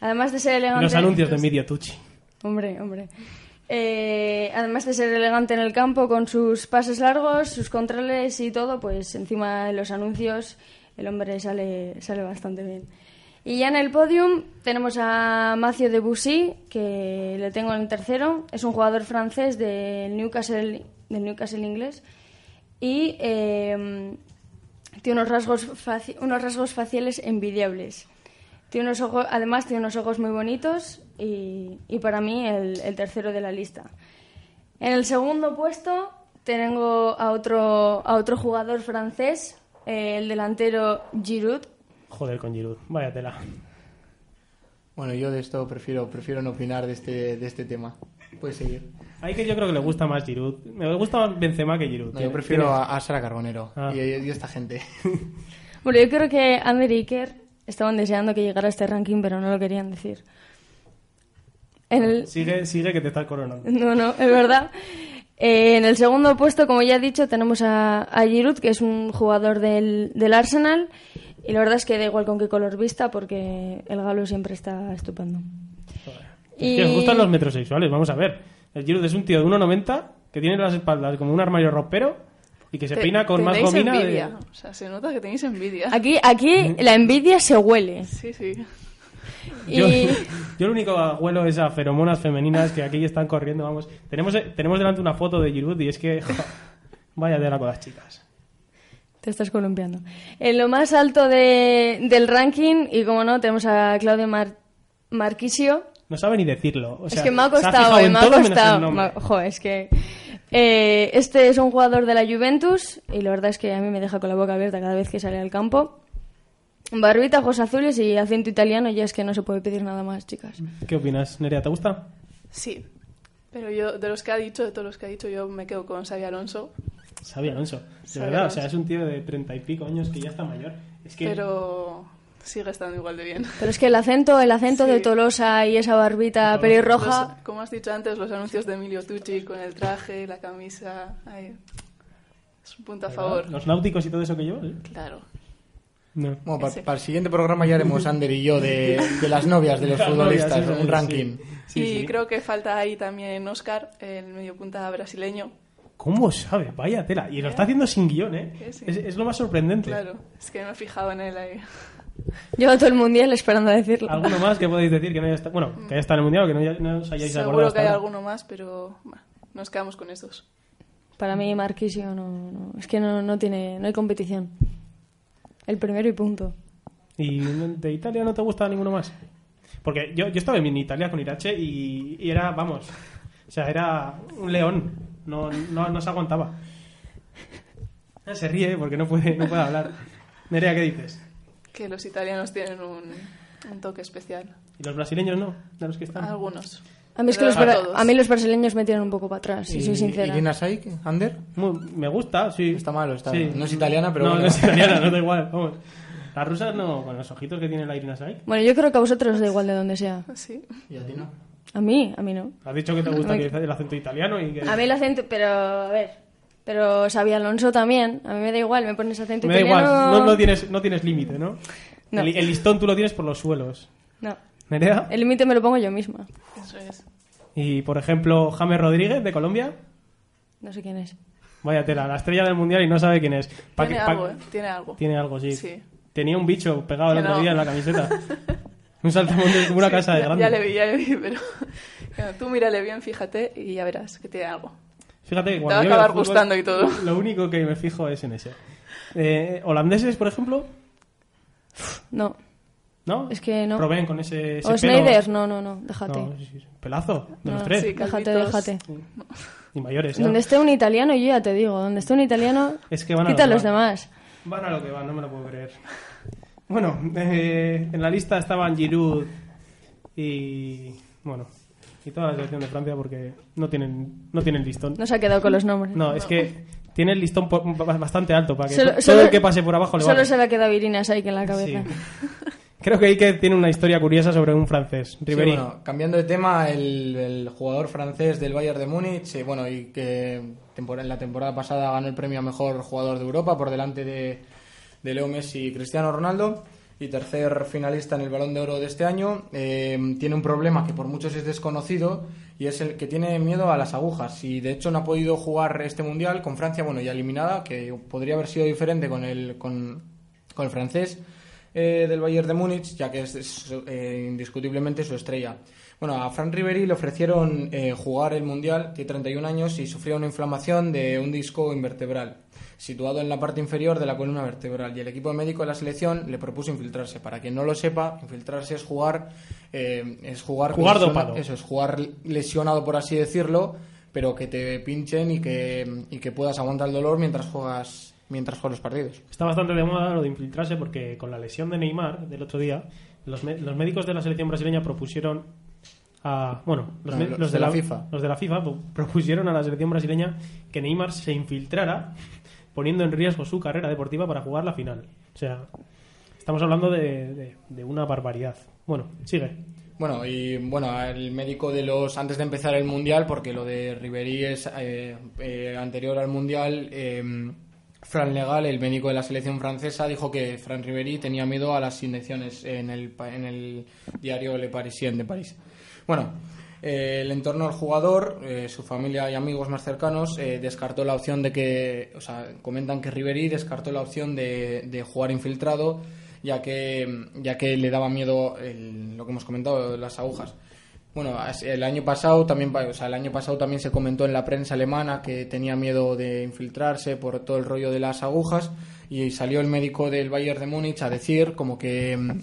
Además de ser elegante. Los anuncios de Media Tucci. Hombre, hombre. Eh, además de ser elegante en el campo con sus pases largos, sus controles y todo, pues encima de los anuncios el hombre sale, sale bastante bien. Y ya en el podium tenemos a Mathieu Debussy, que le tengo en tercero. Es un jugador francés del Newcastle, del Newcastle inglés. Y eh, tiene unos rasgos, unos rasgos faciales envidiables. Tiene unos ojos, además tiene unos ojos muy bonitos y, y para mí el, el tercero de la lista. En el segundo puesto tengo a otro, a otro jugador francés, eh, el delantero Giroud. Joder, con Giroud, váyatela. Bueno, yo de esto prefiero, prefiero no opinar de este, de este tema. Puedes seguir. Hay que yo creo que le gusta más Giroud. Me gusta más Benzema que Giroud. No, yo prefiero a, a Sara Carbonero Ah. y, y esta gente. Bueno, yo creo que Ander y Iker estaban deseando que llegara a este ranking, pero no lo querían decir. El, Sigue, sigue que te estás coronando. No, no, es verdad. Eh, en el segundo puesto, como ya he dicho, tenemos a, a Giroud, que es un jugador del, del Arsenal. Y la verdad es que da igual con qué color vista, porque el galo siempre está estupendo. Es que os gustan los metrosexuales, vamos a ver. El Giroud es un tío de 1,90 que tiene las espaldas como un armario ropero y que se Te- peina con más tenéis gomina. de- envidia. O sea, se nota que tenéis envidia. Aquí, aquí la envidia se huele. Sí, sí. Yo, Y yo lo único que huelo es a feromonas femeninas que aquí están corriendo, vamos. Tenemos, tenemos delante una foto de Giroud y es que... jo, vaya tela con las chicas. te estás columpiando. En lo más alto de- del ranking, y como no, tenemos a Claudio Mar- Marquisio. No sabe ni decirlo. o sea, es que me ha costado, eh, me ha costado. jo, es que. eh, este es un jugador de la Juventus y la verdad es que a mí me deja con la boca abierta cada vez que sale al campo. Barbita, ojos azules y acento italiano, y es que no se puede pedir nada más, chicas. ¿Qué opinas, Nerea? ¿Te gusta? Sí. Pero yo, de los que ha dicho, de todos los que ha dicho, yo me quedo con Xavi Alonso. Xavi Alonso. De Xavi verdad, o sea, es un tío de treinta y pico años que ya está mayor. Es que... Pero sigue estando igual de bien. Pero es que el acento, el acento Sí. de Tolosa y esa barbita pelirroja. Los- como has dicho antes, los anuncios de Emilio Tucci con el traje, la camisa. ay, es un punto a favor. Los náuticos y todo eso que lleva. ¿eh? Claro. No. Bueno, pa- Ese. para el siguiente programa ya haremos Ander y yo de, de las novias de los Las futbolistas, novias, sí, un ranking. Sí, y sí. creo que falta ahí también Oscar, el mediopunta brasileño. ¿Cómo sabe? Vaya tela. Y lo está haciendo sin guion, ¿eh? Es, es lo más sorprendente. Claro, es que me he fijado en él ahí. Lleva todo el mundial esperando a decirlo. ¿Alguno más que podéis decir que no haya estado, bueno, que haya estado en el mundial o que no, haya- no os hayáis acordado? Seguro que hay ahora? alguno más, pero bueno, nos quedamos con estos. Para mí, Marquisio no, no- es que no, no tiene, no hay competición. El primero y punto. ¿Y de Italia no te gusta ninguno más? Porque yo, yo estaba en Italia con Irache y, y era, vamos, o sea, era un león. No, no, no se aguantaba. Ah, Se ríe porque no puede, no puede hablar. Nerea, ¿qué dices? Que los italianos tienen un, un toque especial. ¿Y los brasileños no? ¿De los que están? Algunos. A mí, es que Pero los, a mí brasileños me tiran un poco para atrás, si ¿Y- soy sincera. ¿Irina Saik, Ander? Muy- me gusta, sí. Está malo, está Sí. No es italiana, pero no, bueno. no es italiana, no da igual, vamos. Las rusas no, con los ojitos que tiene la Irina Saik. Bueno, yo creo que a vosotros os da igual de donde sea. Sí. ¿Y a ti no? A mí, a mí no. Has dicho que te gusta que el acento italiano y que... A mí el acento, pero a ver, pero Xavi Alonso también. A mí me da igual, me pones acento Me da igual, italiano. no, no tienes, no tienes límite, ¿no? No. El, el listón tú lo tienes por los suelos. No. ¿Nerea? El límite me lo pongo yo misma. Eso es. Y, por ejemplo, James Rodríguez, de Colombia. No sé quién es. Vaya tela, la estrella del mundial y no sabe quién es. Pa' Tiene que- algo, ¿eh? Tiene algo. Tiene algo, sí. Sí. Tenía un bicho pegado el otro no. día en la camiseta. un saltamontes como una Sí, casa de grande. ya le vi, ya le vi, pero Claro, tú mírale bien, fíjate, y ya verás que tiene algo. Fíjate que Te cuando va a acabar fútbol, gustando y todo. Lo único que me fijo es en ese. Eh, holandeses, por ejemplo, No. ¿No? Es que no. Proveen con ese, ese O pelo. Schneider, no, no, no, déjate. No, sí, sí, Pelazo, de los No, tres. sí. déjate, déjate. Y mayores, ya. Donde esté un italiano, yo ya te digo, donde esté un italiano, Es que van a quita lo que los van. demás. Van a lo que van, no me lo puedo creer. Bueno, eh, en la lista estaban Giroud y... Bueno, y toda la selección de Francia porque no tienen, no tienen listón. No se ha quedado con los nombres. No, es que tiene el listón bastante alto para que Solo- todo solo- el que pase por abajo le Solo vale. se le ha quedado Irina Saik en la cabeza. Sí. Creo que Ike tiene una historia curiosa sobre un francés, Sí, Ribéry. bueno, cambiando de tema, el, el jugador francés del Bayern de Múnich, eh, bueno, y que en la temporada pasada ganó el premio a mejor jugador de Europa por delante de, de Leo Messi y Cristiano Ronaldo, y tercer finalista en el Balón de Oro de este año, eh, tiene un problema que por muchos es desconocido y es el que tiene miedo a las agujas. Y de hecho no ha podido jugar este mundial con Francia, bueno, ya eliminada, que podría haber sido diferente con el, con, con el francés eh, del Bayern de Múnich, ya que es, es, eh, indiscutiblemente su estrella. Bueno, a Fran Riveri le ofrecieron eh, jugar el Mundial, tiene 31 años y sufrió una inflamación de un disco invertebral, situado en la parte inferior de la columna vertebral. Y el equipo médico de la selección le propuso infiltrarse. Para quien no lo sepa, infiltrarse es jugar, eh, es jugar, Jugar dopado. Eso es jugar lesionado, por así decirlo, pero que te pinchen y que, y que puedas aguantar el dolor mientras juegas, mientras juegas los partidos. Está bastante de moda lo de infiltrarse porque con la lesión de Neymar del otro día, los, los médicos de la selección brasileña propusieron a. Bueno, los, No, los los de la FIFA. Los de la FIFA pro- propusieron a la selección brasileña que Neymar se infiltrara, poniendo en riesgo su carrera deportiva para jugar la final. O sea, estamos hablando de, de- de una barbaridad. Bueno, sigue. Bueno, y bueno, el médico de los. Antes de empezar el mundial, porque lo de Ribery es eh, eh, anterior al mundial, eh, Fran Legal, el médico de la selección francesa, dijo que Fran Ribery tenía miedo a las inyecciones en el, en el diario Le Parisien de París. Bueno, eh, el entorno del jugador, eh, su familia y amigos más cercanos, eh, descartó la opción de que. O sea, comentan que Ribery descartó la opción de, de jugar infiltrado ya que, ya que le daba miedo el- lo que hemos comentado, las agujas. Bueno, el año pasado también, o sea, el año pasado también se comentó en la prensa alemana que tenía miedo de infiltrarse por todo el rollo de las agujas y salió el médico del Bayern de Múnich a decir como que mm,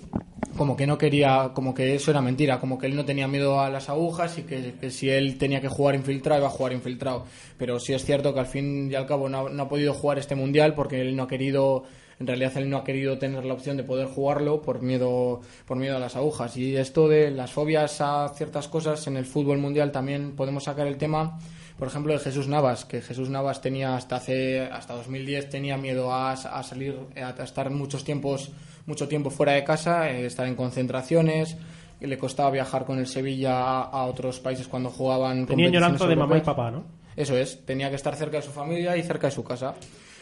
como que no quería, como que eso era mentira, como que él no tenía miedo a las agujas y que, que si él tenía que jugar infiltrado iba a jugar infiltrado. Pero sí es cierto que al fin y al cabo no ha, no ha podido jugar este mundial porque él no ha querido en realidad él no ha querido tener la opción de poder jugarlo por miedo por miedo a las agujas y esto de las fobias a ciertas cosas en el fútbol mundial también podemos sacar el tema por ejemplo de Jesús Navas que Jesús Navas tenía hasta hace hasta 2010 tenía miedo a, a salir a, estar muchos tiempos mucho tiempo fuera de casa eh, estar en concentraciones le costaba viajar con el Sevilla a, a otros países cuando jugaban Tenía añoranza de mamá y papá, ¿no? Eso es, tenía que estar cerca de su familia y cerca de su casa.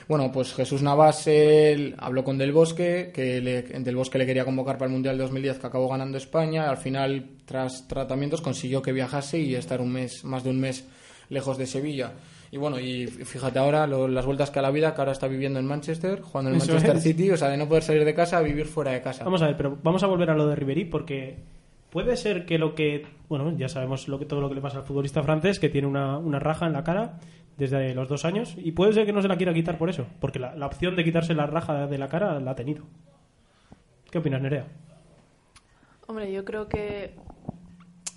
Bueno, pues Jesús Navas él habló con Del Bosque, que le- Del Bosque le quería convocar para el Mundial 2010 que acabó ganando España. Al final, tras tratamientos, consiguió que viajase y estar un mes, más de un mes lejos de Sevilla. Y bueno, y fíjate ahora lo- las vueltas que a la vida, que ahora está viviendo en Manchester, jugando en el Manchester es. City, o sea, de no poder salir de casa a vivir fuera de casa. Vamos a ver, pero vamos a volver a lo de Ribery porque puede ser que lo que, bueno, ya sabemos lo que todo lo que le pasa al futbolista francés, que tiene una, una raja en la cara desde los dos años, y puede ser que no se la quiera quitar por eso, porque la, la opción de quitarse la raja de la cara la ha tenido. ¿Qué opinas, Nerea? Hombre, yo creo que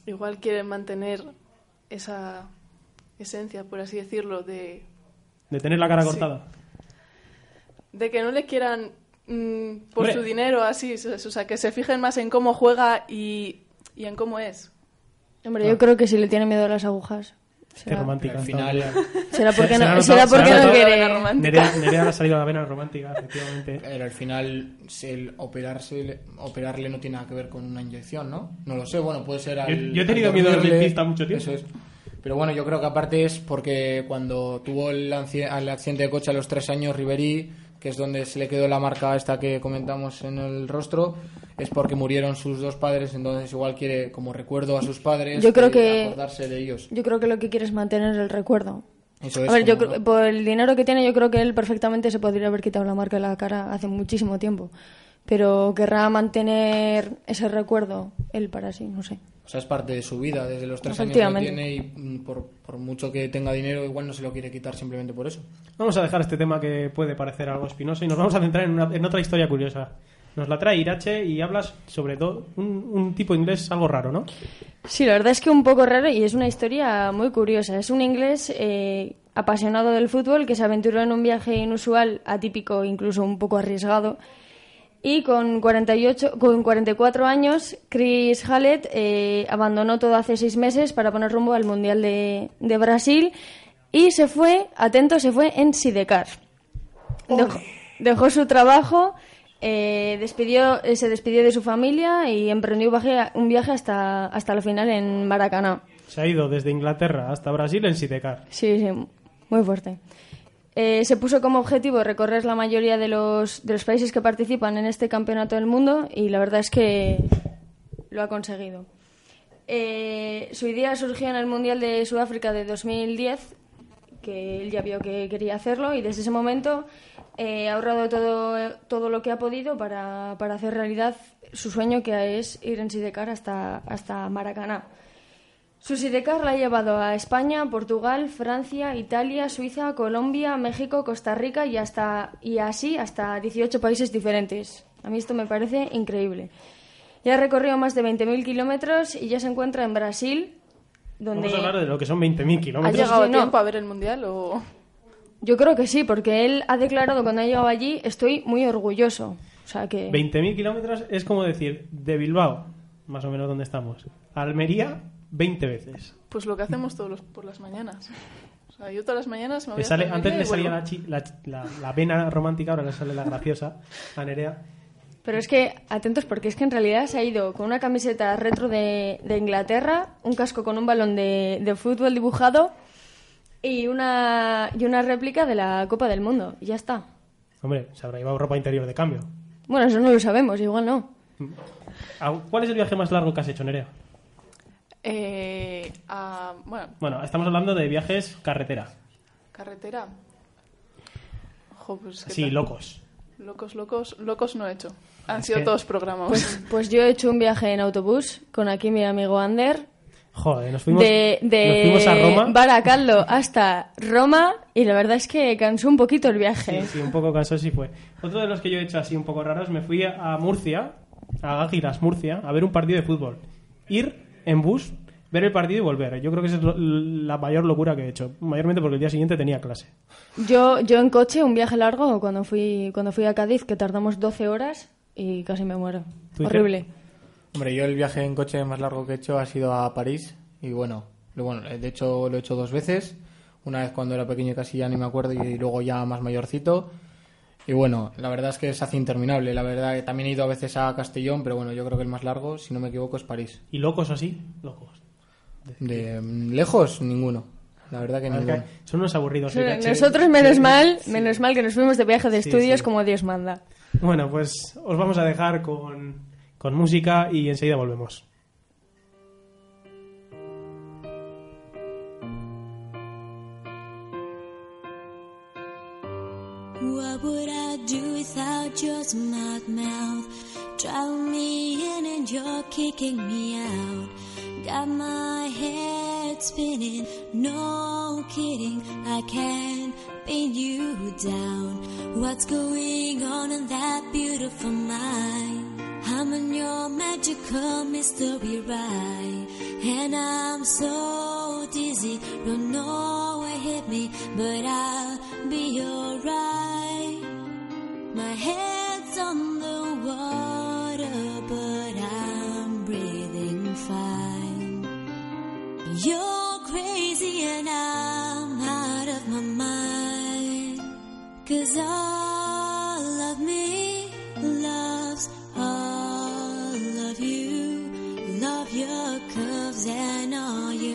igual quieren mantener esa esencia, por así decirlo, de, De tener la cara Sí. cortada. de que no le quieran mm, por Hombre. su dinero así, o sea, que se fijen más en cómo juega y, y en cómo es. Hombre, yo creo que si le tiene miedo a las agujas. Qué Será, romántica. Al final, será porque no, será porque no quiere. la romántica. Nerea, Nerea le ha salido la vena romántica, efectivamente. Pero al final, si el operarse, operarle no tiene nada que ver con una inyección, ¿no? No lo sé, bueno, puede ser al. Yo- yo he tenido al miedo dormirle, dentista mucho tiempo. Eso es. Pero bueno, yo creo que aparte es porque cuando tuvo el, el accidente de coche a los tres años, Ribery, que es donde se le quedó la marca esta que comentamos en el rostro, es porque murieron sus dos padres, entonces igual quiere como recuerdo a sus padres Yo creo que- acordarse de ellos. Yo creo que lo que quiere es mantener el recuerdo. Eso es A ver, yo como, creo- ¿no? por el dinero que tiene, yo creo que él perfectamente se podría haber quitado la marca de la cara hace muchísimo tiempo. Pero querrá mantener ese recuerdo él para sí, no sé. O sea, es parte de su vida, desde los tres años que tiene y mm, por, por mucho que tenga dinero, igual no se lo quiere quitar simplemente por eso. Vamos a dejar este tema que puede parecer algo espinoso y nos vamos a centrar en, una- en otra historia curiosa. Nos la trae Irache y hablas sobre todo un, un tipo inglés algo raro, ¿no? Sí, la verdad es que un poco raro y es una historia muy curiosa. Es un inglés eh, apasionado del fútbol que se aventuró en un viaje inusual, atípico, incluso un poco arriesgado. Y con, 48, con 44 años, Chris Hallett eh, abandonó todo hace seis meses para poner rumbo al Mundial de, de Brasil y se fue, atento, se fue en Sidecar. Dejó, dejó su trabajo, eh, despidió, eh, se despidió de su familia y emprendió un viaje, hasta, hasta la final en Maracaná. Se ha ido desde Inglaterra hasta Brasil en Sidecar. Sí, sí, muy fuerte. Eh, se puso como objetivo recorrer la mayoría de los, de los países que participan en este campeonato del mundo y la verdad es que lo ha conseguido. Su idea surgió en el Mundial de Sudáfrica de 2010, que él ya vio que quería hacerlo y desde ese momento eh, ha ahorrado todo, todo lo que ha podido para, para hacer realidad su sueño que es ir en Sidecar hasta, hasta Maracaná. Su sidecar la ha llevado a España, Portugal, Francia, Italia, Suiza, Colombia, México, Costa Rica y, hasta, y así hasta 18 países diferentes. A mí esto me parece increíble. Ya ha recorrido más de 20.000 kilómetros y ya se encuentra en Brasil, donde... Vamos a hablar de lo que son 20.000 ¿Ha kilómetros. llegado a sí, no. tiempo a ver el mundial o.? Yo creo que sí, porque él ha declarado cuando ha llegado allí, estoy muy orgulloso. O sea que... 20.000 kilómetros es como decir, de Bilbao, más o menos donde estamos, a Almería, 20 veces. Pues lo que hacemos todos los, por las mañanas. O sea, yo todas las mañanas me voy Le a sale, Almería antes le salía la, chi- la, la- la vena romántica, ahora le sale la graciosa a Nerea. Pero es que, atentos, porque es que en realidad se ha ido con una camiseta retro de, de Inglaterra, un casco con un balón de, de fútbol dibujado y una, y una réplica de la Copa del Mundo. Y ya está. Hombre, se habrá llevado ropa interior de cambio. Bueno, eso no lo sabemos, igual no. Ah, ¿Cuál es el viaje más largo que has hecho, Nerea? Eh, bueno, Bueno, estamos hablando de viajes carretera. carretera. Jo, pues ¿qué Sí, tal? locos. Locos, locos, locos no he hecho. Han Es sido que- todos programas. Pues yo he hecho un viaje en autobús con aquí mi amigo Ander. Joder, nos fuimos, de de nos fuimos a Roma. Baracaldo hasta Roma y la verdad es que cansó un poquito el viaje. Sí, sí, un poco cansado sí fue. Otro de los que yo he hecho así un poco raros, me fui a Murcia, a Águilas, Murcia, a ver un partido de fútbol. Ir en bus, ver el partido y volver. Yo creo que esa es lo- la mayor locura que he hecho. Mayormente porque el día siguiente tenía clase. Yo, yo en coche, un viaje largo, cuando fui, cuando fui a Cádiz, que tardamos 12 horas y casi me muero. ¿Tú, Iker? Hombre, yo el viaje en coche más largo que he hecho ha sido a París y bueno, bueno, de hecho lo he hecho dos veces, una vez cuando era pequeño y casi ya ni me acuerdo y luego ya más mayorcito. Y bueno, la verdad es que se hace interminable, la verdad que también he ido a veces a Castellón, pero bueno, yo creo que el más largo, si no me equivoco, es París. ¿Y locos así? Locos. De mm, lejos, ninguno. La verdad que ninguno. son unos aburridos. ¿eh? Nosotros, menos sí, mal, sí. menos mal que nos fuimos de viaje de Sí, estudios sí. como Dios manda. Bueno, pues os vamos a dejar con, con música y enseguida volvemos. What would I do without your smart mouth? Drive me in and you're kicking me out. Got my head spinning, no kidding, I can't pin you down. What's going on in that beautiful mind? I'm in your magical mystery ride, and I'm so dizzy, don't know what hit me, but I'll be alright. My head's on the water, but I'm breathing fine. You're crazy and I'm out of my mind. Cause all of me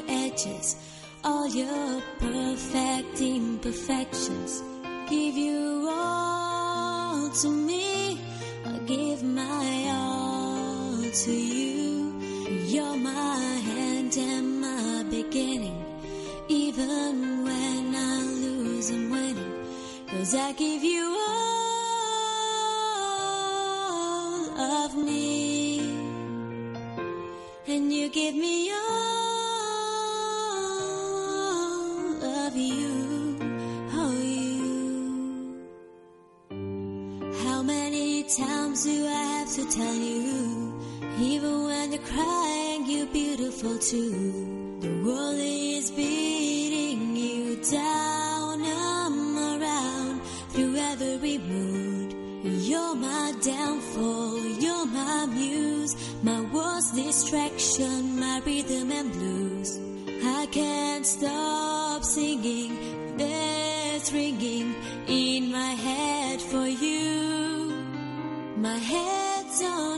your edges, all your perfect imperfections. Give you all to me. I give my all to you. You're my end and my beginning. Even when I lose, I'm winning. Cause I give you all of me. And you give me all to tell you? Even when you're crying, you're beautiful too. The world is beating you down, I'm around through every mood. You're my downfall, you're my muse, my worst distraction, my rhythm and blues. I can't stop singing, bells ringing in my head for you. My head's so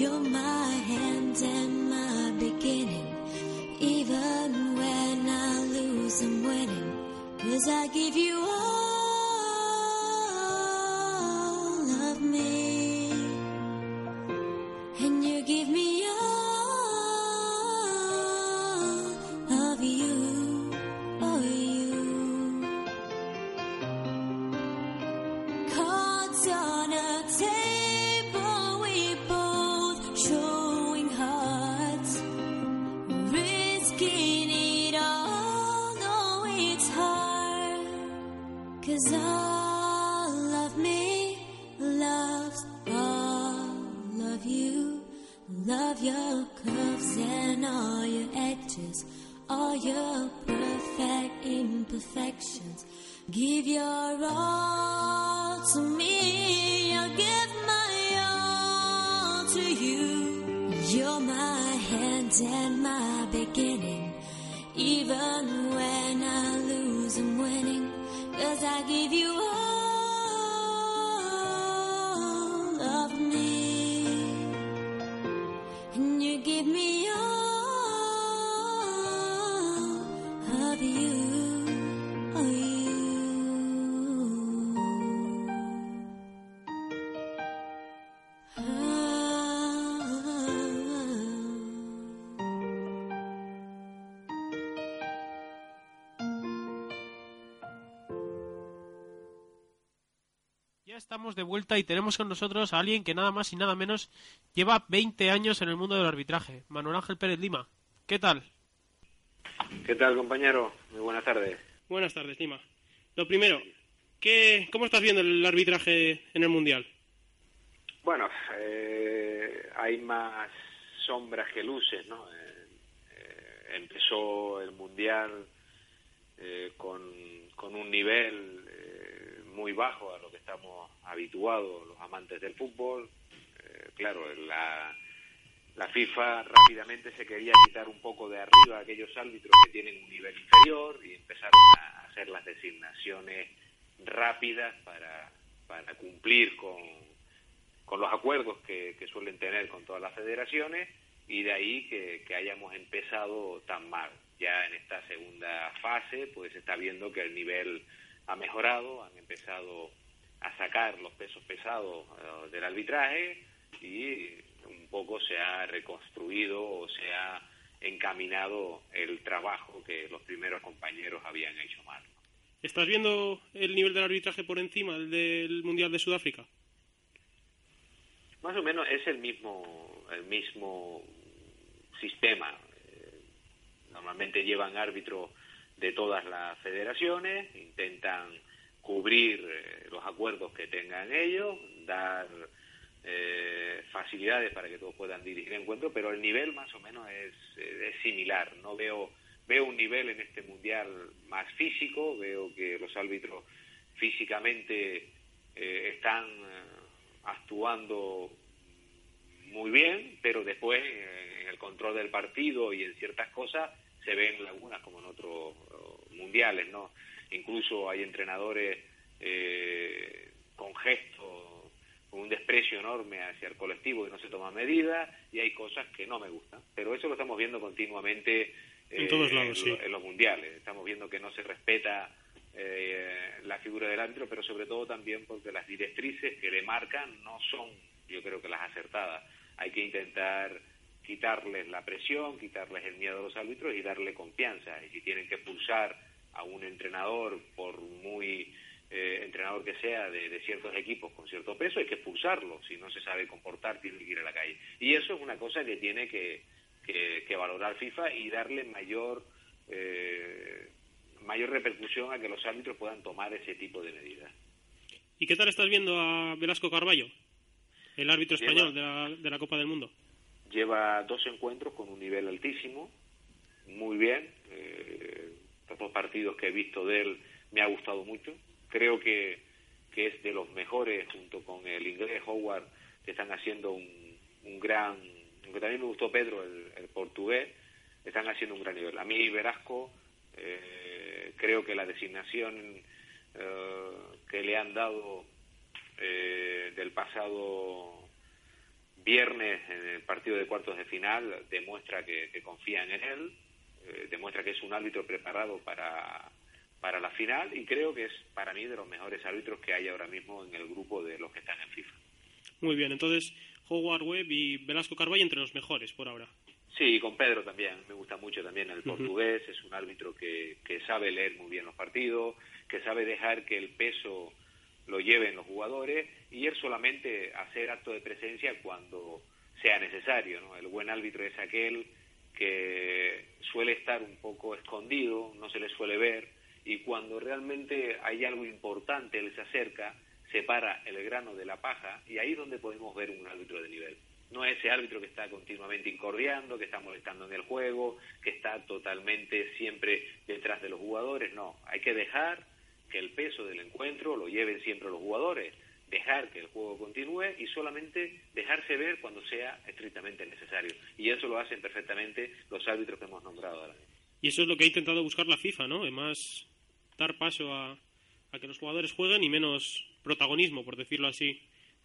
You're my hand and my beginning. Even when I lose, I'm winning. Cause I give you all give me. Oh, estamos de vuelta y tenemos con nosotros a alguien que nada más y nada menos lleva 20 años en el mundo del arbitraje, Manuel Ángel Pérez Lima. ¿Qué tal? ¿Qué tal, compañero? Muy buenas tardes. Buenas tardes, Lima. Lo primero, ¿qué, ¿cómo estás viendo el arbitraje en el Mundial? Bueno, eh, hay más sombras que luces, ¿no? Eh, eh, empezó el Mundial eh, con, con un nivel eh, muy bajo a lo que estamos habituados los amantes del fútbol. Claro, la, FIFA rápidamente se quería quitar un poco de arriba a aquellos árbitros que tienen un nivel inferior y empezaron a hacer las designaciones rápidas para, para cumplir con, los acuerdos que, suelen tener con todas las federaciones y de ahí que, que hayamos empezado tan mal. Ya en esta segunda fase pues se está viendo que el nivel ha mejorado, han empezado a sacar los pesos pesados eh, del arbitraje y un poco se ha reconstruido o se ha encaminado el trabajo que los primeros compañeros habían hecho mal. ¿Estás viendo el nivel del arbitraje por encima del del Mundial de Sudáfrica? Más o menos es el mismo, el mismo sistema. Normalmente llevan árbitros de todas las federaciones, intentan cubrir eh, los acuerdos que tengan ellos, dar eh, facilidades para que todos puedan dirigir encuentros, pero el nivel más o menos es, eh, es similar. No veo veo un nivel en este mundial más físico, veo que los árbitros físicamente eh, están actuando muy bien, pero después en el control del partido y en ciertas cosas se ven lagunas como en otros mundiales, ¿no? Incluso hay entrenadores eh, con gestos, con un desprecio enorme hacia el colectivo que no se toma medidas y hay cosas que no me gustan. Pero eso lo estamos viendo continuamente En todos lados, en, sí. lo- en los mundiales. Estamos viendo que no se respeta eh, la figura del árbitro, pero sobre todo también porque las directrices que le marcan no son, yo creo que las acertadas. Hay que intentar quitarles la presión, quitarles el miedo a los árbitros y darle confianza. Y si tienen que expulsar a un entrenador, por muy eh, entrenador que sea de, de ciertos equipos con cierto peso, hay que expulsarlo. Si no se sabe comportar, tiene que ir a la calle. Y eso es una cosa que tiene que, que, que valorar FIFA y darle mayor eh, mayor repercusión a que los árbitros puedan tomar ese tipo de medidas. ¿Y qué tal estás viendo a Velasco Carballo, el árbitro Lleva- español de la, de la Copa del Mundo? Lleva dos encuentros con un nivel altísimo, muy bien. Eh, los dos partidos que he visto de él me ha gustado mucho. Creo que, que es de los mejores, junto con el inglés Howard, que están haciendo un, un gran. Aunque también me gustó Pedro, el, el portugués, están haciendo un gran nivel. A mí, Velasco, eh, creo que la designación eh, que le han dado eh, del pasado viernes en el partido de cuartos de final demuestra que, que confían en él, eh, demuestra que es un árbitro preparado para, para la final y creo que es para mí de los mejores árbitros que hay ahora mismo en el grupo de los que están en FIFA. Muy bien, entonces Howard Webb y Velasco Carballo entre los mejores por ahora. Sí, y con Pedro también, me gusta mucho también el portugués, es un árbitro que, que sabe leer muy bien los partidos, que sabe dejar que el peso lo lleven los jugadores y él solamente hacer acto de presencia cuando sea necesario. ¿no? El buen árbitro es aquel que suele estar un poco escondido, no se le suele ver y cuando realmente hay algo importante él se acerca, separa el grano de la paja y ahí es donde podemos ver un árbitro de nivel. No es ese árbitro que está continuamente incordiando, que está molestando en el juego, que está totalmente siempre detrás de los jugadores. No, hay que dejar que el peso del encuentro lo lleven siempre los jugadores, dejar que el juego continúe y solamente dejarse ver cuando sea estrictamente necesario. Y eso lo hacen perfectamente los árbitros que hemos nombrado ahora mismo. Y eso es lo que ha intentado buscar la FIFA, ¿no? Además, dar paso a, a que los jugadores jueguen y menos protagonismo, por decirlo así,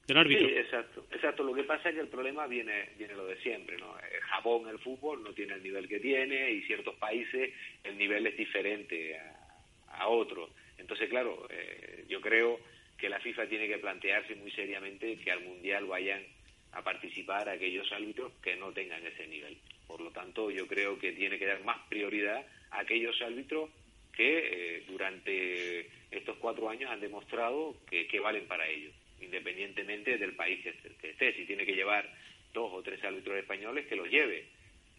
del árbitro. Sí, exacto, exacto. Lo que pasa es que el problema viene, viene lo de siempre, ¿no? Japón, el fútbol, no tiene el nivel que tiene y ciertos países el nivel es diferente a, a otros. Entonces, claro, eh, yo creo que la FIFA tiene que plantearse muy seriamente que al Mundial vayan a participar aquellos árbitros que no tengan ese nivel. Por lo tanto, yo creo que tiene que dar más prioridad a aquellos árbitros que eh, durante estos cuatro años han demostrado que, que valen para ellos, independientemente del país que, que esté. Si tiene que llevar dos o tres árbitros españoles, que los lleve.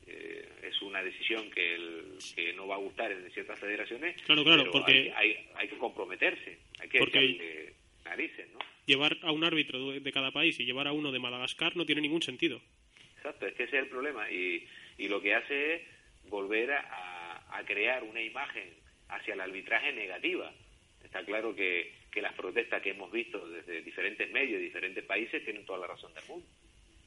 Eh, es una decisión que, el- que no va a gustar en ciertas federaciones, Claro, claro, pero porque- hay, que- hay, hay que comprometerse, hay que Porque- narices, ¿no? Llevar a un árbitro de de cada país y llevar a uno de Madagascar no tiene ningún sentido. Exacto, es que ese es el problema. Y, y lo que hace es volver a, a crear una imagen hacia el arbitraje negativa. Está claro que, las protestas que hemos visto desde diferentes medios, diferentes países, tienen toda la razón del mundo.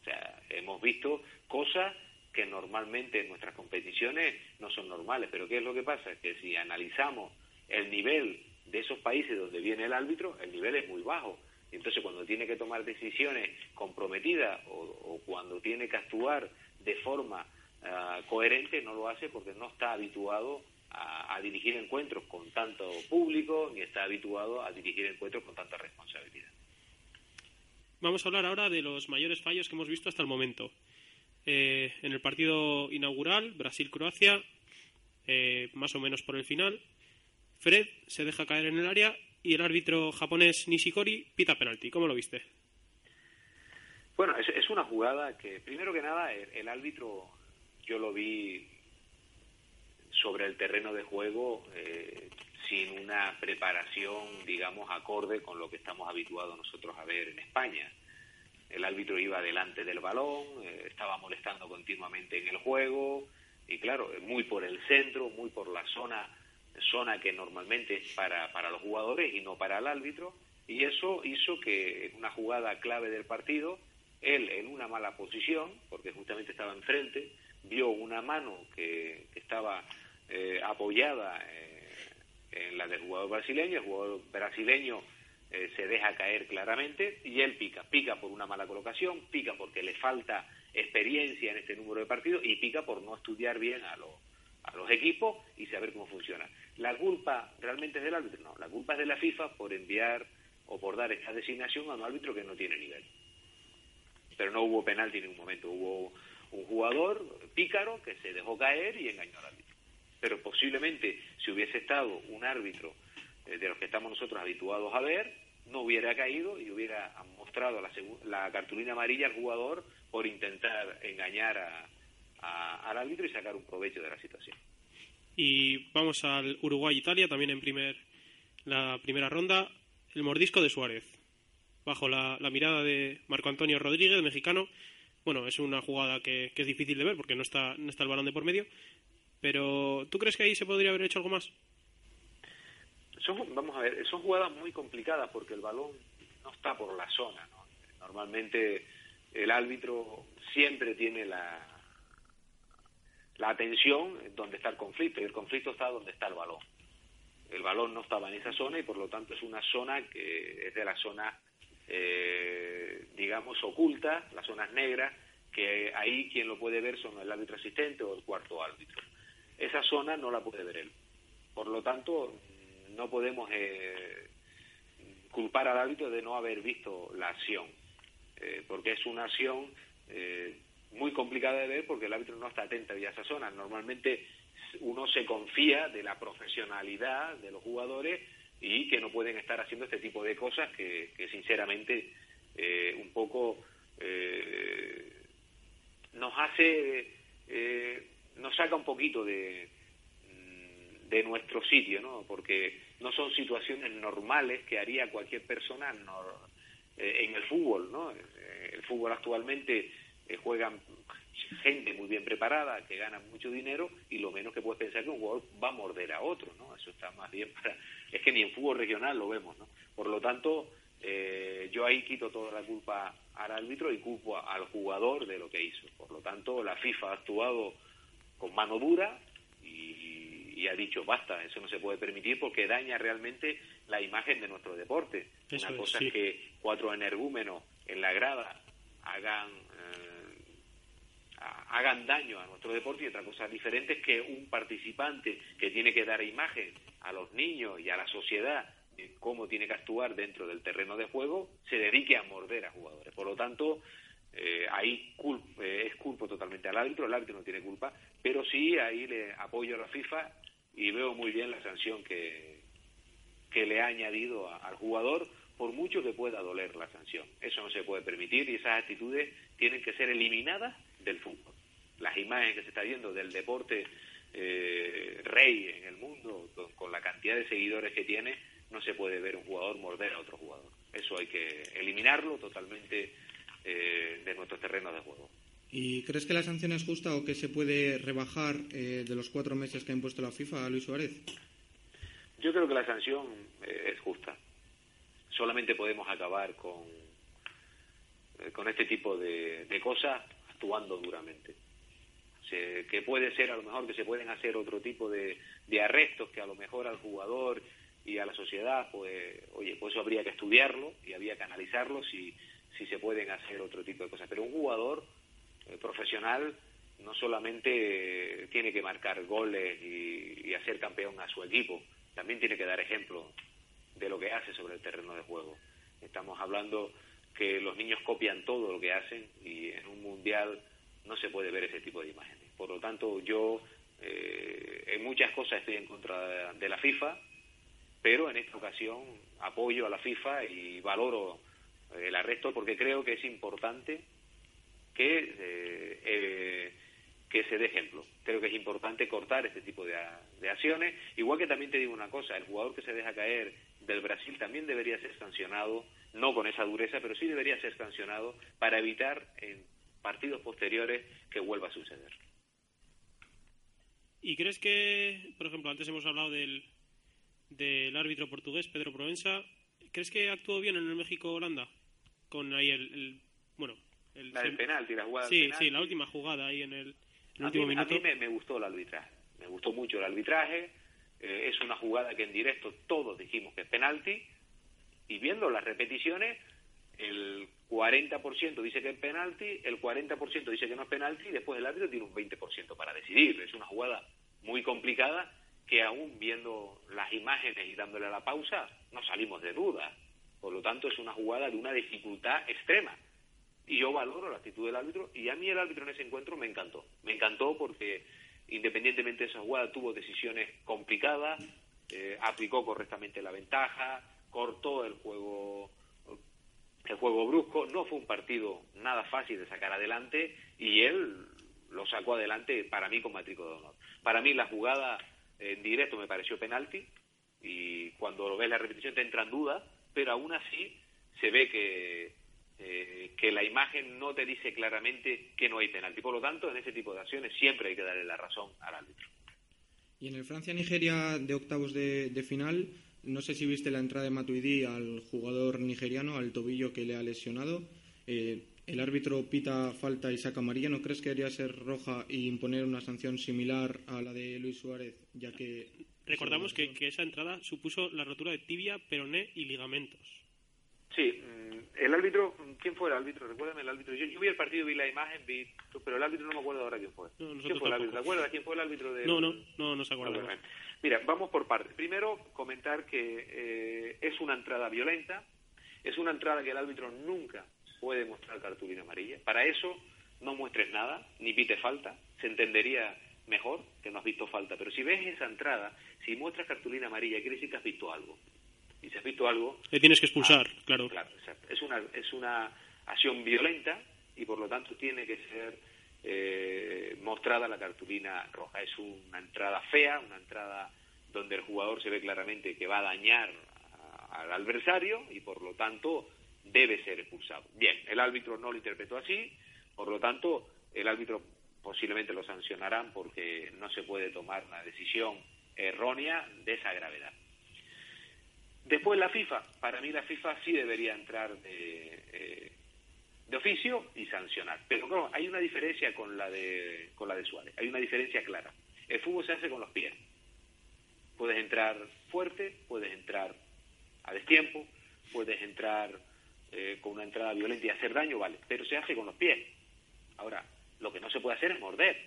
O sea, hemos visto cosas que normalmente en nuestras competiciones no son normales. Pero ¿qué es lo que pasa? Que si analizamos el nivel de esos países donde viene el árbitro, el nivel es muy bajo. Entonces cuando tiene que tomar decisiones comprometidas o, o cuando tiene que actuar de forma ah, coherente, no lo hace porque no está habituado a, a dirigir encuentros con tanto público ni está habituado a dirigir encuentros con tanta responsabilidad. Vamos a hablar ahora de los mayores fallos que hemos visto hasta el momento. Eh, en el partido inaugural, Brasil-Croacia, eh, más o menos por el final, Fred se deja caer en el área y el árbitro japonés Nishikori pita penalti. ¿Cómo lo viste? Bueno, es, es una jugada que, primero que nada, el, el árbitro yo lo vi sobre el terreno de juego eh, sin una preparación, digamos, acorde con lo que estamos habituados nosotros a ver en España. El árbitro iba delante del balón, eh, estaba molestando continuamente en el juego y claro, muy por el centro, muy por la zona zona que normalmente es para, para los jugadores y no para el árbitro Y eso hizo que en una jugada clave del partido, él en una mala posición, porque justamente estaba enfrente, vio una mano que, que estaba eh, apoyada eh, en la del jugador brasileño, el jugador brasileño eh, se deja caer claramente y él pica, pica por una mala colocación, pica porque le falta experiencia en este número de partidos y pica por no estudiar bien a los, a los equipos y saber cómo funciona. ¿La culpa realmente es del árbitro? No, la culpa es de la FIFA por enviar o por dar esta designación a un árbitro que no tiene nivel. Pero no hubo penalti en ningún momento, hubo un jugador pícaro que se dejó caer y engañó al árbitro. Pero posiblemente si hubiese estado un árbitro eh, de los que estamos nosotros habituados a ver, no hubiera caído y hubiera mostrado la, la cartulina amarilla al jugador por intentar engañar a- al árbitro y sacar un provecho de la situación. Y vamos al Uruguay-Italia, también en primer, la primera ronda. El mordisco de Suárez. Bajo la, la mirada de Marco Antonio Rodríguez, mexicano. Bueno, es una jugada que, que es difícil de ver porque no está, no está el balón de por medio. Pero, ¿tú crees que ahí se podría haber hecho algo más? Son, vamos a ver, son jugadas muy complicadas porque el balón no está por la zona. ¿no? Normalmente el árbitro siempre tiene la, la atención donde está el conflicto y el conflicto está donde está el balón. El balón no estaba en esa zona y por lo tanto es una zona que es de la zona, eh, digamos, oculta, las zonas negras, que ahí quien lo puede ver son el árbitro asistente o el cuarto árbitro. Esa zona no la puede ver él. Por lo tanto, no podemos eh, culpar al árbitro de no haber visto la acción, eh, porque es una acción eh, muy complicada de ver porque el árbitro no está atento a esa zona. Normalmente uno se confía de la profesionalidad de los jugadores y que no pueden estar haciendo este tipo de cosas que, sinceramente un poco nos hace, nos saca un poquito de, de nuestro sitio, ¿no? Porque no son situaciones normales que haría cualquier persona nor- eh, en el fútbol, ¿no? Eh, El fútbol actualmente eh, juegan gente muy bien preparada que gana mucho dinero y lo menos que puedes pensar que un jugador va a morder a otro, ¿no? Eso está más bien para... Es que ni en fútbol regional lo vemos, ¿no? Por lo tanto, eh, yo ahí quito toda la culpa al árbitro y culpo al jugador de lo que hizo. Por lo tanto, la FIFA ha actuado con mano dura y, y ha dicho basta, eso no se puede permitir porque daña realmente la imagen de nuestro deporte. Eso Una es, cosa sí. es que cuatro energúmenos en la grada hagan eh, hagan daño a nuestro deporte y otra cosa diferente es que un participante que tiene que dar imagen a los niños y a la sociedad de cómo tiene que actuar dentro del terreno de juego se dedique a morder a jugadores. Por lo tanto, eh, ahí cul- eh, es culpo totalmente al árbitro, el árbitro no tiene culpa, pero sí ahí le apoyo a la FIFA y veo muy bien la sanción que, que le ha añadido a- al jugador, por mucho que pueda doler la sanción. Eso no se puede permitir y esas actitudes tienen que ser eliminadas del fútbol. Las imágenes que se está viendo del deporte eh, rey en el mundo, con, con la cantidad de seguidores que tiene, no se puede ver un jugador morder a otro jugador. Eso hay que eliminarlo totalmente eh, de nuestros terrenos de juego. ¿Y crees que la sanción es justa o que se puede rebajar eh, de los cuatro meses que ha impuesto la FIFA a Luis Suárez? Yo creo que la sanción eh, es justa. Solamente podemos acabar con, eh, con este tipo de, de cosas actuando duramente. Se- que puede ser a lo mejor que se pueden hacer otro tipo de, de arrestos que a lo mejor al jugador y a la sociedad, pues, oye, pues eso habría que estudiarlo y habría que analizarlo si, si se pueden hacer otro tipo de cosas. Pero un jugador eh, profesional no solamente eh, tiene que marcar goles y, hacer campeón a su equipo, también tiene que dar ejemplo de lo que hace sobre el terreno de juego. Estamos hablando que los niños copian todo lo que hacen y en un mundial no se puede ver ese tipo de imágenes. Por lo tanto, yo eh, en muchas cosas estoy en contra de la FIFA, pero en esta ocasión apoyo a la FIFA y valoro el arresto porque creo que es importante que, eh, eh, que se dé ejemplo. Creo que es importante cortar este tipo de, de acciones. Igual que también te digo una cosa, el jugador que se deja caer del Brasil también debería ser sancionado, no con esa dureza, pero sí debería ser sancionado para evitar en partidos posteriores que vuelva a suceder. ¿Y crees que, por ejemplo, antes hemos hablado del, del árbitro portugués, Pedro Provenza, ¿Crees que actuó bien en el México-Holanda? Con ahí el, el- bueno, el La del penalti, la jugada del penalti. sí, la última jugada ahí en el, el A último mí, a minuto. mí me, me gustó el arbitraje. Me gustó mucho el arbitraje. Eh, es una jugada que en directo todos dijimos que es penalti. Y viendo las repeticiones, el 40% dice que es penalti, el 40% dice que no es penalti y después el árbitro tiene un 20% para decidir. Es una jugada muy complicada que aún viendo las imágenes y dándole a la pausa, no salimos de duda. Por lo tanto, es una jugada de una dificultad extrema. Y yo valoro la actitud del árbitro y a mí el árbitro en ese encuentro me encantó. Me encantó porque independientemente de esa jugada tuvo decisiones complicadas eh, aplicó correctamente la ventaja cortó el juego el juego brusco. No fue un partido nada fácil de sacar adelante y él lo sacó adelante para mí con matrícula de honor. Para mí la jugada en directo me pareció penalti y cuando lo ves la repetición te entra en duda pero aún así se ve que eh, que la imagen no te dice claramente que no hay penalti. Por lo tanto, en ese tipo de acciones siempre hay que darle la razón al árbitro. Y en el Francia-Nigeria de octavos de, final, no sé si viste la entrada de Matuidi al jugador nigeriano, al tobillo que le ha lesionado. Eh, el árbitro pita falta y saca amarilla. ¿No crees que debería ser roja y imponer una sanción similar a la de Luis Suárez, ya que... Recordamos que, que esa entrada supuso la rotura de tibia, peroné y ligamentos. Sí, mm, el árbitro, ¿quién fue el árbitro? Recuérdame el árbitro. Yo, yo vi el partido, vi la imagen, vi, pero el árbitro no me acuerdo ahora quién fue. No, ¿Quién fue el árbitro? ¿Te acuerdas quién fue el árbitro de No, no, no, no se acuerda. Mira, vamos por partes. Primero, comentar que eh, es una entrada violenta, es una entrada que el árbitro nunca puede mostrar cartulina amarilla. Para eso no muestres nada, ni pite falta, se entendería mejor que no has visto falta. Pero si ves esa entrada, si muestras cartulina amarilla, quiere decir que has visto algo. Y si has visto algo, Le tienes que expulsar, claro. Ah, Claro, exacto. Es una, es una acción violenta y por lo tanto tiene que ser eh, mostrada la cartulina roja. Es una entrada fea, una entrada donde el jugador se ve claramente que va a dañar a- al adversario y por lo tanto debe ser expulsado. Bien, el árbitro no lo interpretó así, por lo tanto el árbitro posiblemente lo sancionarán porque no se puede tomar una decisión errónea de esa gravedad. Después la FIFA, para mí la FIFA sí debería entrar de, eh, de oficio y sancionar. Pero claro, hay una diferencia con la de con la de Suárez, hay una diferencia clara. El fútbol se hace con los pies. Puedes entrar fuerte, puedes entrar a destiempo, puedes entrar eh, con una entrada violenta y hacer daño, vale, pero se hace con los pies. Ahora, lo que no se puede hacer es morder.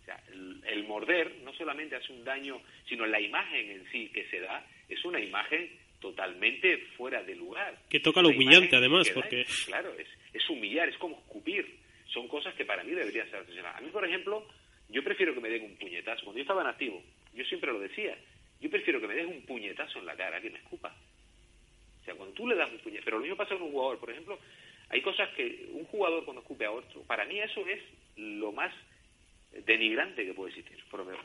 O sea, el, el morder no solamente hace un daño, sino la imagen en sí que se da es una imagen totalmente fuera de lugar. Que toca lo humillante, además, porque- Claro, es, es humillar, es como escupir. Son cosas que para mí deberían ser sancionadas. A mí, por ejemplo, yo prefiero que me den un puñetazo. Cuando yo estaba en activo, yo siempre lo decía, yo prefiero que me des un puñetazo en la cara que me escupa. O sea, cuando tú le das un puñetazo, pero lo mismo pasa con un jugador, por ejemplo, hay cosas que un jugador cuando escupe a otro, para mí eso es lo más denigrante que puede existir, por lo menos.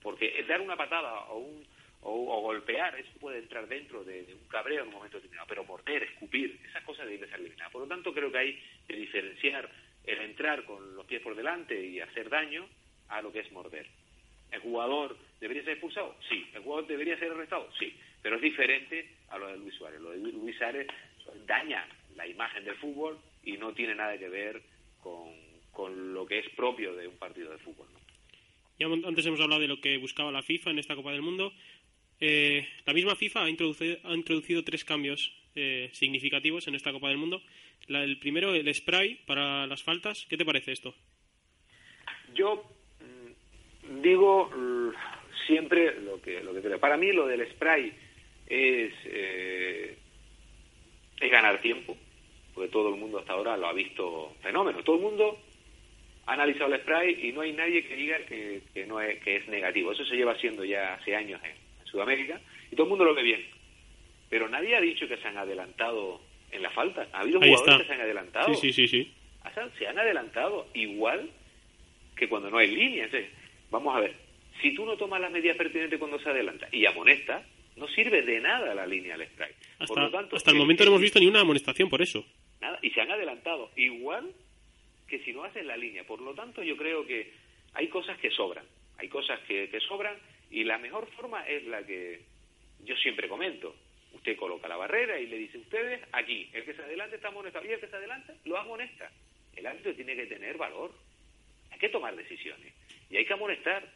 Porque dar una patada o, un, o, golpear, eso puede entrar dentro de, de un cabreo en un momento determinado, pero morder, escupir, esas cosas deben ser eliminadas. Por lo tanto, creo que hay que diferenciar el entrar con los pies por delante y hacer daño a lo que es morder. ¿El jugador debería ser expulsado? Sí. ¿El jugador debería ser arrestado? Sí. Pero es diferente a lo de Luis Suárez. Lo de Luis Suárez daña la imagen del fútbol y no tiene nada que ver con, con lo que es propio de un partido de fútbol. ¿no? Ya antes hemos hablado de lo que buscaba la FIFA en esta Copa del Mundo. Eh, la misma FIFA ha introducido, ha introducido tres cambios eh, significativos en esta Copa del Mundo. La- el primero, el spray para las faltas. ¿Qué te parece esto? Yo mm, digo siempre lo que, lo que creo. Para mí lo del spray es, eh, es ganar tiempo, porque todo el mundo hasta ahora lo ha visto fenómeno. Todo el mundo ha analizado el spray y no hay nadie que diga que, que no es, que es negativo. Eso se lleva haciendo ya hace años en, en Sudamérica y todo el mundo lo ve bien. Pero nadie ha dicho que se han adelantado en la falta. Ha habido Ahí jugadores está. que se han adelantado. Sí, sí, sí, sí. O sea, se han adelantado igual que cuando no hay línea. Entonces, vamos a ver, si tú no tomas las medidas pertinentes cuando se adelanta y amonestas, no sirve de nada la línea al strike. Por Hasta, lo tanto, hasta el el- momento no hemos visto ni una amonestación por eso. Nada, y se han adelantado igual que si no haces la línea. Por lo tanto, yo creo que hay cosas que sobran, hay cosas que, que sobran y la mejor forma es la que yo siempre comento. Usted coloca la barrera y le dice, ustedes aquí, el que se adelante está amonestado y el que se adelanta lo amonesta. El árbitro tiene que tener valor. Hay que tomar decisiones y hay que amonestar,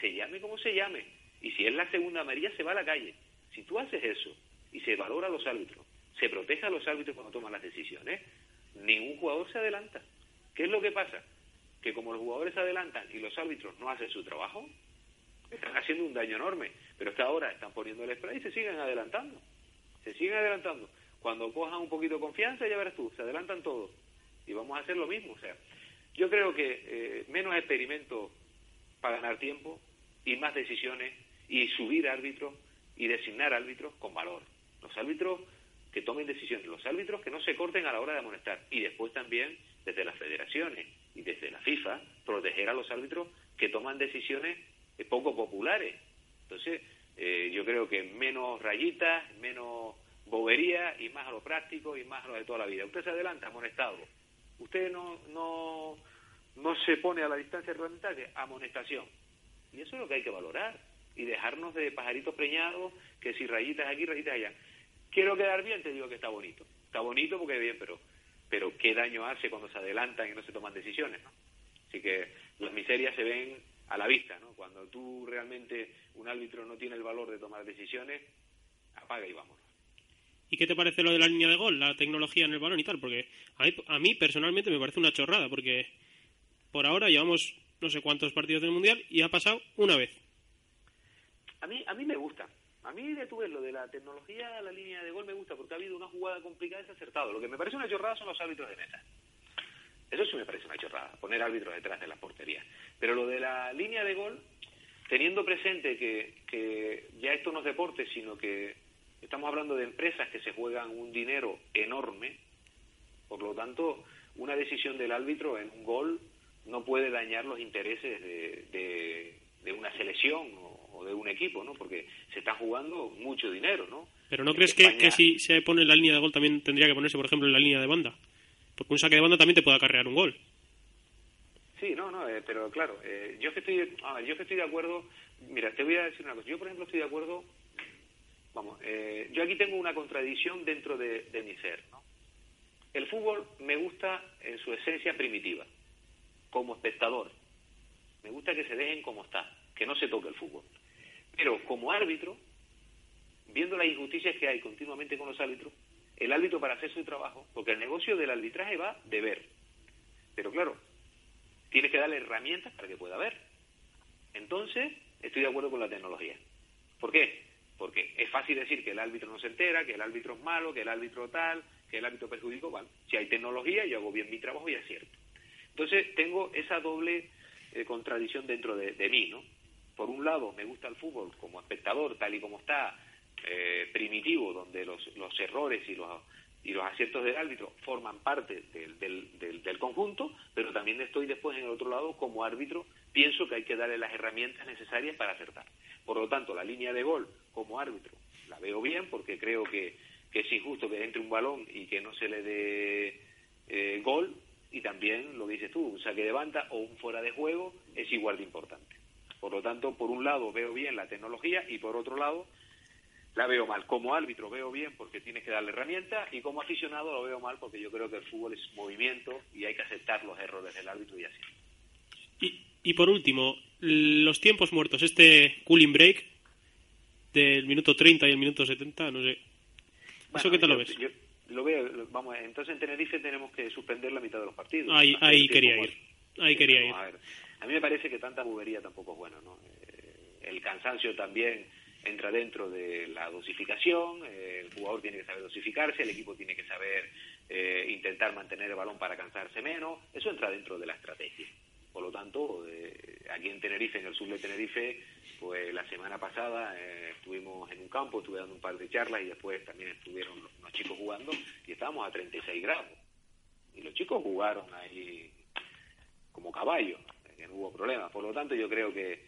se llame como se llame. Y si es la segunda amarilla, se va a la calle. Si tú haces eso y se valora a los árbitros, se protege a los árbitros cuando toman las decisiones, ningún jugador se adelanta. ¿Qué es lo que pasa? Que como los jugadores se adelantan y los árbitros no hacen su trabajo, están haciendo un daño enorme. Pero es ahora están poniendo el spray y se siguen adelantando. Se siguen adelantando. Cuando cojan un poquito de confianza, ya verás tú, se adelantan todos. Y vamos a hacer lo mismo. O sea, yo creo que eh, menos experimentos para ganar tiempo y más decisiones y subir árbitros y designar árbitros con valor. Los árbitros que tomen decisiones, los árbitros que no se corten a la hora de amonestar y después también desde las federaciones y desde la FIFA proteger a los árbitros que toman decisiones eh, poco populares. Entonces, eh, yo creo que menos rayitas, menos bobería y más a lo práctico y más a lo de toda la vida. Usted se adelanta, amonestado. Usted no, no, no se pone a la distancia reglamentaria, amonestación. Y eso es lo que hay que valorar y dejarnos de pajaritos preñados, que si rayitas aquí, rayitas allá. Quiero quedar bien, te digo que está bonito. Está bonito porque bien, pero, pero qué daño hace cuando se adelantan y no se toman decisiones, ¿no? Así que las miserias se ven a la vista, ¿no? Cuando tú realmente, un árbitro no tiene el valor de tomar decisiones, apaga y vámonos. ¿Y qué te parece lo de la línea de gol, la tecnología en el balón y tal? Porque a mí, a mí personalmente me parece una chorrada, porque por ahora llevamos no sé cuántos partidos del Mundial y ha pasado una vez. A mí, a mí me gusta. A mí de ves lo de la tecnología, la línea de gol me gusta porque ha habido una jugada complicada y se ha acertado. Lo que me parece una chorrada son los árbitros de meta. Eso sí me parece una chorrada, poner árbitros detrás de las porterías. Pero lo de la línea de gol, teniendo presente que, que ya esto no es deporte, sino que estamos hablando de empresas que se juegan un dinero enorme, por lo tanto, una decisión del árbitro en un gol no puede dañar los intereses de, de, de una selección o, de un equipo, ¿no? Porque se está jugando mucho dinero, ¿no? Pero ¿no crees que, España- que si se pone en la línea de gol también tendría que ponerse, por ejemplo, en la línea de banda? Porque un saque de banda también te puede acarrear un gol. Sí, no, no, eh, pero claro, eh, yo que estoy, a ver, yo que estoy de acuerdo, mira, te voy a decir una cosa, yo por ejemplo estoy de acuerdo, vamos, eh, yo aquí tengo una contradicción dentro de, de mi ser, ¿no? El fútbol me gusta en su esencia primitiva, como espectador, me gusta que se dejen como está, que no se toque el fútbol, pero como árbitro, viendo las injusticias que hay continuamente con los árbitros, el árbitro para hacer su trabajo, porque el negocio del arbitraje va de ver, pero claro, tienes que darle herramientas para que pueda ver. Entonces, estoy de acuerdo con la tecnología. ¿Por qué? Porque es fácil decir que el árbitro no se entera, que el árbitro es malo, que el árbitro tal, que el árbitro perjudicó. Vale, si hay tecnología, yo hago bien mi trabajo y acierto. Entonces, tengo esa doble eh, contradicción dentro de, de mí, ¿no? Por un lado, me gusta el fútbol como espectador, tal y como está, eh, primitivo, donde los, los errores y los, y los aciertos del árbitro forman parte del, del, del, conjunto, pero también estoy después en el otro lado como árbitro, pienso que hay que darle las herramientas necesarias para acertar. Por lo tanto, la línea de gol como árbitro la veo bien porque creo que, que es injusto que entre un balón y que no se le dé eh, gol y también lo dices tú, un saque de banda o un fuera de juego es igual de importante. Por lo tanto, por un lado veo bien la tecnología y por otro lado la veo mal. Como árbitro veo bien porque tienes que darle herramientas y como aficionado lo veo mal porque yo creo que el fútbol es movimiento y hay que aceptar los errores del árbitro y así. Y, y por último, los tiempos muertos, este cooling break del minuto 30 y el minuto 70, no sé. ¿Eso Bueno, qué tal lo yo- ves? yo lo veo, lo- vamos, entonces en Tenerife tenemos que suspender la mitad de los partidos. Ahí, ahí quería ir. Ahí quería ir. A ver. A mí me parece que tanta bobería tampoco es bueno, ¿no? Eh, el cansancio también entra dentro de la dosificación, eh, el jugador tiene que saber dosificarse, el equipo tiene que saber eh, intentar mantener el balón para cansarse menos, eso entra dentro de la estrategia. Por lo tanto, aquí en Tenerife, en el sur de Tenerife, pues la semana pasada estuvimos en un campo, estuve dando un par de charlas y después también estuvieron los chicos jugando y estábamos a 36 grados. Y los chicos jugaron ahí como caballos, que no hubo problema. Por lo tanto, yo creo que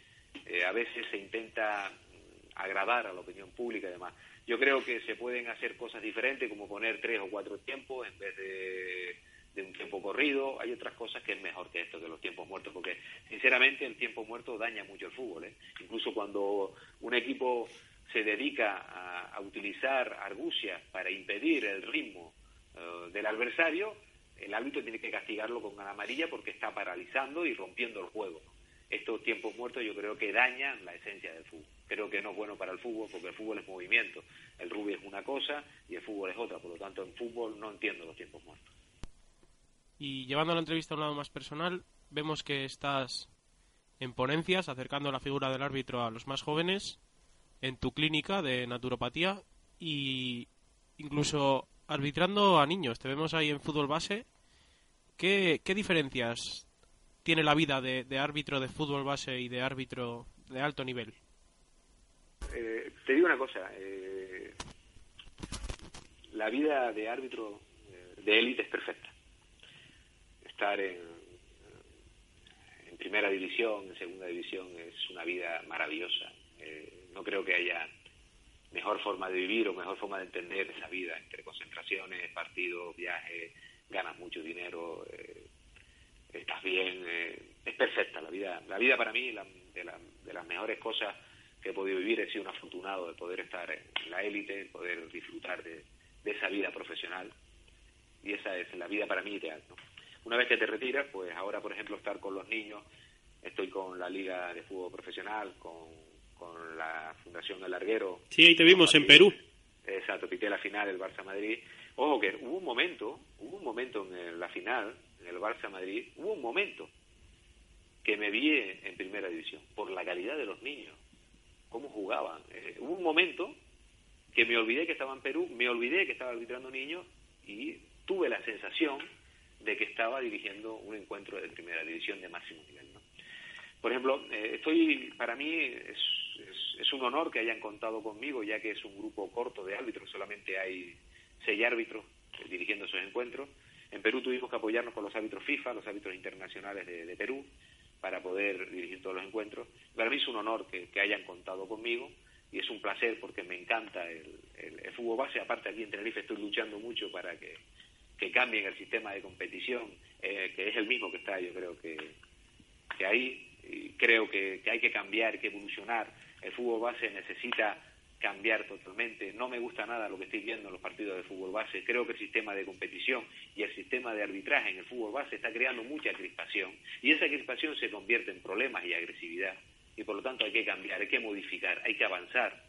eh, a veces se intenta mm, agradar a la opinión pública y demás. Yo creo que se pueden hacer cosas diferentes, como poner tres o cuatro tiempos en vez de, de un tiempo corrido. Hay otras cosas que es mejor que esto, que los tiempos muertos, porque sinceramente el tiempo muerto daña mucho el fútbol. ¿eh? Incluso cuando un equipo se dedica a, utilizar argucias para impedir el ritmo eh, del adversario, el árbitro tiene que castigarlo con una amarilla porque está paralizando y rompiendo el juego. Estos tiempos muertos yo creo que dañan la esencia del fútbol. Creo que no es bueno para el fútbol porque el fútbol es movimiento. El rugby es una cosa y el fútbol es otra. Por lo tanto, en fútbol no entiendo los tiempos muertos. Y llevando la entrevista a un lado más personal, vemos que estás en ponencias acercando la figura del árbitro a los más jóvenes en tu clínica de naturopatía y incluso arbitrando a niños. Te vemos ahí en fútbol base. ¿Qué, qué diferencias tiene la vida de, de árbitro de fútbol base y de árbitro de alto nivel? Eh, te digo una cosa. eh, la vida de árbitro eh, de élite es perfecta. Estar en, en primera división, en segunda división, es una vida maravillosa. Eh, no creo que haya mejor forma de vivir o mejor forma de entender esa vida entre concentraciones, partidos, viajes, ganas mucho dinero, eh, estás bien, eh, es perfecta la vida. La vida para mí, la- de, la- de las mejores cosas que he podido vivir, he sido un afortunado de poder estar en la élite, poder disfrutar de, esa vida profesional y esa es la vida para mí ideal. Una vez que te retiras, pues ahora, por ejemplo, estar con los niños, estoy con la Liga de Fútbol Profesional, con, con la Fundación El Larguero. Sí, ahí te vimos en Perú. Exacto, pité la final del Barça-Madrid. Ojo que hubo un momento, hubo un momento en el- la final, en el Barça-Madrid, hubo un momento que me vi en, en primera división, por la calidad de los niños, cómo jugaban. Eh, hubo un momento que me olvidé que estaba en Perú, me olvidé que estaba arbitrando niños y tuve la sensación de que estaba dirigiendo un encuentro de primera división de máximo nivel. ¿no? Por ejemplo, eh, estoy, para mí es, es, un honor que hayan contado conmigo, ya que es un grupo corto de árbitros, solamente hay seis árbitros eh, dirigiendo esos encuentros. En Perú tuvimos que apoyarnos con los árbitros FIFA, los árbitros internacionales de, Perú, para poder dirigir todos los encuentros. Para mí es un honor que, hayan contado conmigo y es un placer porque me encanta el, el- el fútbol base. Aparte aquí en Tenerife estoy luchando mucho para que, cambien el sistema de competición, eh, que es el mismo que está, yo creo que, que ahí y creo que, que hay que cambiar, que evolucionar. El fútbol base necesita cambiar totalmente. No me gusta nada lo que estoy viendo en los partidos de fútbol base. Creo que el sistema de competición y el sistema de arbitraje en el fútbol base está creando mucha crispación. Y esa crispación se convierte en problemas y agresividad. Y por lo tanto hay que cambiar, hay que modificar, hay que avanzar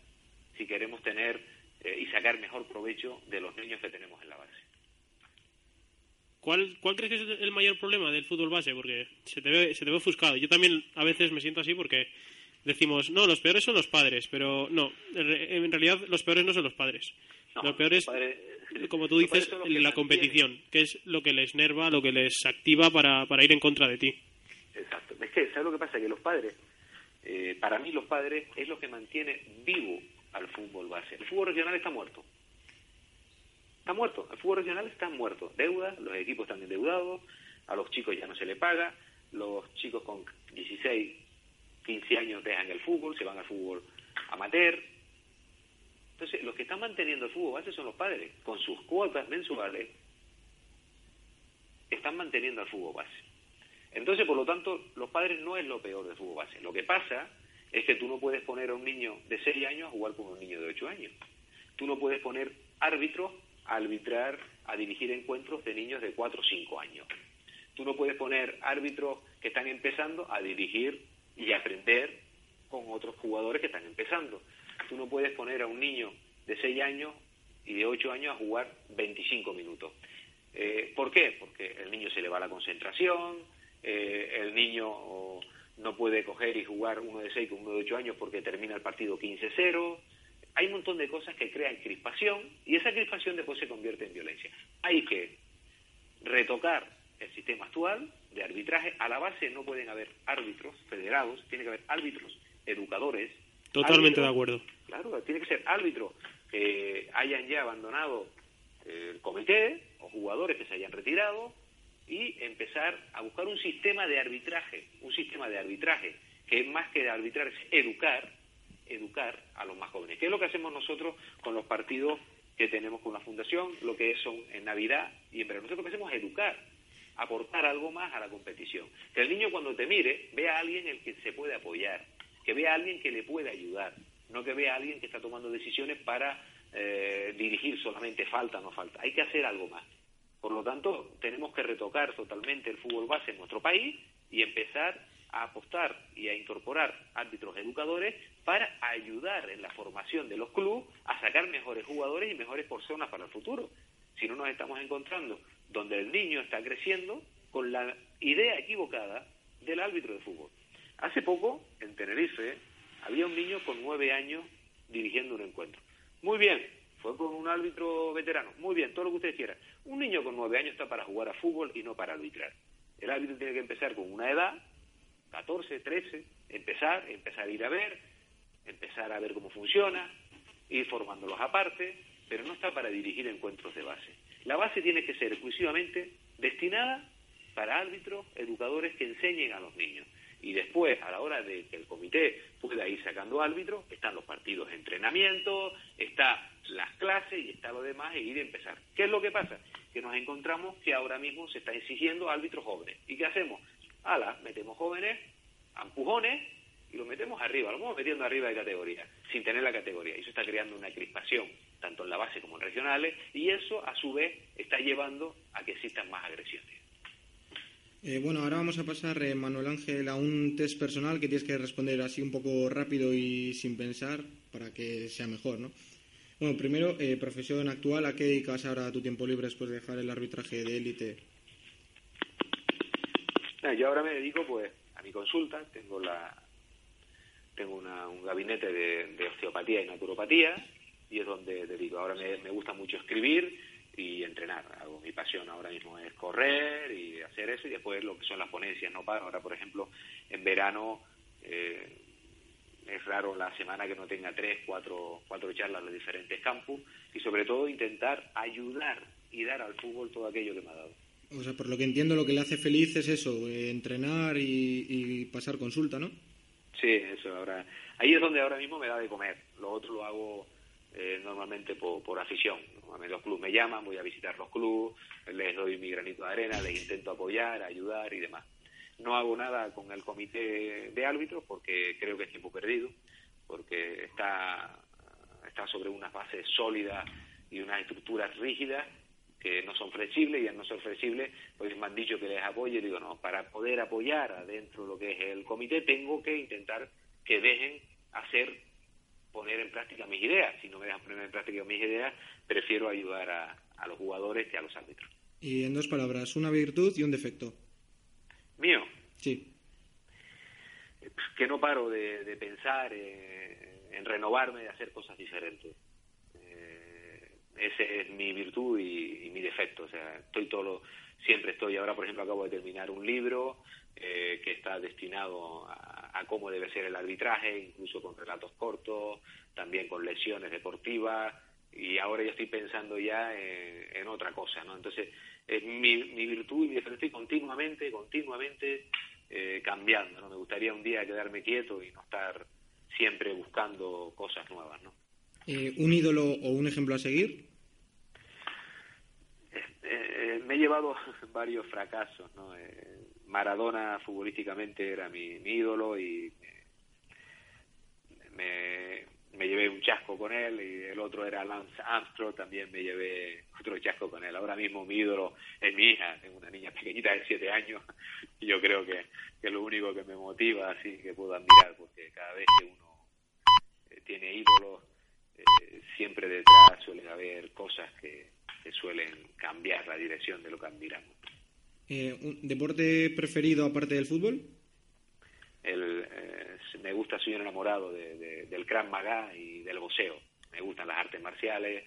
si queremos tener eh, y sacar mejor provecho de los niños que tenemos en la base. ¿Cuál, ¿Cuál crees que es el mayor problema del fútbol base? Porque se te, ve, se te ve ofuscado. Yo también a veces me siento así porque decimos, no, los peores son los padres, pero no, en re- en realidad los peores no son los padres. No, los peores, los padres- como tú dices, la mantienen. competición, que es lo que les nerva, lo que les activa para, para ir en contra de ti. Exacto. Es que, ¿sabes lo que pasa? Que los padres, eh, para mí los padres es lo que mantiene vivo al fútbol base. El fútbol regional está muerto. Está muerto. El fútbol regional está muerto. Deuda, los equipos están endeudados, a los chicos ya no se les paga, los chicos con 16, 15 años dejan el fútbol, se van al fútbol amateur. Entonces, los que están manteniendo el fútbol base son los padres, con sus cuotas mensuales, están manteniendo al fútbol base. Entonces, por lo tanto, los padres no es lo peor del fútbol base. Lo que pasa es que tú no puedes poner a un niño de 6 años a jugar con un niño de 8 años. Tú no puedes poner árbitros a arbitrar, a dirigir encuentros de niños de 4 o 5 años. Tú no puedes poner árbitros que están empezando a dirigir y aprender con otros jugadores que están empezando. Tú no puedes poner a un niño de 6 años y de 8 años a jugar 25 minutos. Eh, ¿Por qué? Porque el niño se le va la concentración, eh, el niño no puede coger y jugar uno de 6 con uno de 8 años porque termina el partido 15-0. Hay un montón de cosas que crean crispación y esa crispación después se convierte en violencia. Hay que retocar el sistema actual de arbitraje. A la base no pueden haber árbitros federados, tiene que haber árbitros educadores. Totalmente árbitros- de acuerdo. Claro, tiene que ser árbitros que hayan ya abandonado el comité o jugadores que se hayan retirado y empezar a buscar un sistema de arbitraje, un sistema de arbitraje que más que de arbitrar es educar, educar a los más jóvenes. ¿Qué es lo que hacemos nosotros con los partidos que tenemos con la fundación, lo que son en Navidad y en verano? Nosotros lo que hacemos es educar, aportar algo más a la competición. Que el niño cuando te mire vea a alguien en el que se puede apoyar, que vea a alguien que le puede ayudar. no que vea a alguien que está tomando decisiones para eh, dirigir solamente falta o no falta. Hay que hacer algo más. Por lo tanto, tenemos que retocar totalmente el fútbol base en nuestro país y empezar a apostar y a incorporar árbitros educadores para ayudar en la formación de los clubes a sacar mejores jugadores y mejores personas para el futuro. Si no nos estamos encontrando donde el niño está creciendo con la idea equivocada del árbitro de fútbol. Hace poco, en Tenerife, había un niño con nueve años dirigiendo un encuentro. Muy bien, fue con un árbitro veterano. Muy bien, todo lo que ustedes quieran. Un niño con nueve años está para jugar a fútbol y no para arbitrar. El árbitro tiene que empezar con una edad, 14, 13, empezar, empezar a ir a ver, empezar a ver cómo funciona, ir formándolos aparte, pero no está para dirigir encuentros de base. La base tiene que ser exclusivamente destinada para árbitros, educadores que enseñen a los niños. Y después, a la hora de que el comité pueda ir sacando árbitros, están los partidos de entrenamiento, está las clases y está lo demás e ir a empezar. ¿Qué es lo que pasa? Que nos encontramos que ahora mismo se está exigiendo árbitros jóvenes. ¿Y qué hacemos? Ala, metemos jóvenes, empujones, y los metemos arriba, lo vamos metiendo arriba de categoría, sin tener la categoría. Y eso está creando una crispación, tanto en la base como en regionales, y eso, a su vez, está llevando a que existan más agresiones. Eh, bueno, ahora vamos a pasar, eh, Manuel Ángel, a un test personal que tienes que responder así un poco rápido y sin pensar para que sea mejor, ¿no? Bueno, primero, eh, profesión actual, ¿a qué dedicas ahora tu tiempo libre después de dejar el arbitraje de élite? Nada, Yo ahora me dedico pues a mi consulta, tengo la tengo una- un gabinete de, de osteopatía y naturopatía y es donde dedico. Ahora me, gusta mucho escribir y entrenar. Hago, mi pasión ahora mismo es correr y hacer eso y después lo que son las ponencias. No. Ahora, por ejemplo, en verano eh, es raro la semana que no tenga tres, cuatro, cuatro charlas los diferentes campus y sobre todo intentar ayudar y dar al fútbol todo aquello que me ha dado. O sea, por lo que entiendo, lo que le hace feliz es eso, entrenar y pasar consulta, ¿no? Sí, eso ahora. Ahí es donde ahora mismo me da de comer. Lo otro lo hago eh, normalmente por, por afición. Normalmente los clubes me llaman, voy a visitar los clubes, les doy mi granito de arena, les intento apoyar, ayudar y demás. No hago nada con el comité de árbitros porque creo que es tiempo perdido, porque está, está sobre unas bases sólidas y unas estructuras rígidas que no son flexibles y al no ser flexibles, pues me han dicho que les apoye y digo, no, para poder apoyar adentro lo que es el comité tengo que intentar que dejen hacer, poner en práctica mis ideas. Si no me dejan poner en práctica mis ideas, prefiero ayudar a, a los jugadores que a los árbitros. Y en dos palabras, una virtud y un defecto. Mío, Sí. que no paro de, de pensar eh, en renovarme, de hacer cosas diferentes. Ese es mi virtud y, y mi defecto. O sea, estoy todo siempre estoy. Ahora, por ejemplo, acabo de terminar un libro eh, que está destinado a, cómo debe ser el arbitraje, incluso con relatos cortos, también con lesiones deportivas. Y ahora ya estoy pensando ya en, en otra cosa, ¿no? Entonces, es mi, mi virtud y mi defecto estoy continuamente, continuamente eh, cambiando, ¿no? Me gustaría un día quedarme quieto y no estar siempre buscando cosas nuevas, ¿no? Eh, ¿Un ídolo o un ejemplo a seguir? Eh, me he llevado varios fracasos, ¿no? Eh, Maradona futbolísticamente era mi, mi ídolo y me, llevé un chasco con él y el otro era Lance Armstrong, también me llevé otro chasco con él. Ahora mismo mi ídolo es mi hija, tengo una niña pequeñita de siete años y yo creo que, que es lo único que me motiva, así que puedo admirar, porque cada vez que uno eh, tiene ídolos, eh, siempre detrás suelen haber cosas que, que suelen cambiar la dirección de lo que admiramos. Eh, ¿Un deporte preferido aparte del fútbol? El, eh, me gusta, soy enamorado de, de- del Krav Maga y del boxeo. Me gustan las artes marciales,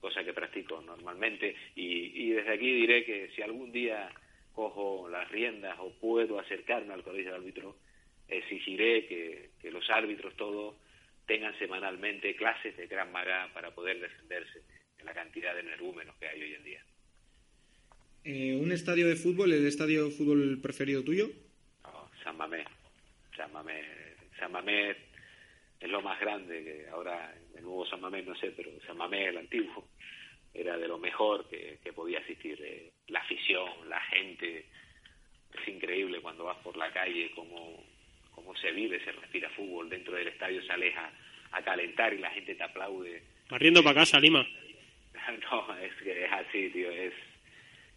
cosa que practico normalmente. Y, y desde aquí diré que si algún día cojo las riendas o puedo acercarme al colegio de árbitros, exigiré que, que los árbitros todos tengan semanalmente clases de Krav Maga para poder defenderse de la cantidad de energúmenos que hay hoy en día. Eh, ¿Un estadio de fútbol, el estadio de fútbol preferido tuyo? No, San Mamés. San Mamés. San Mamés es lo más grande que ahora el nuevo San Mamés no sé, pero San Mamés el antiguo era de lo mejor que, que podía existir. Eh, la afición, la gente, es increíble cuando vas por la calle cómo, cómo se vive, se respira fútbol dentro del estadio, sales a, a calentar y la gente te aplaude. Barriendo para casa, Lima. No, es que es así, tío. Es,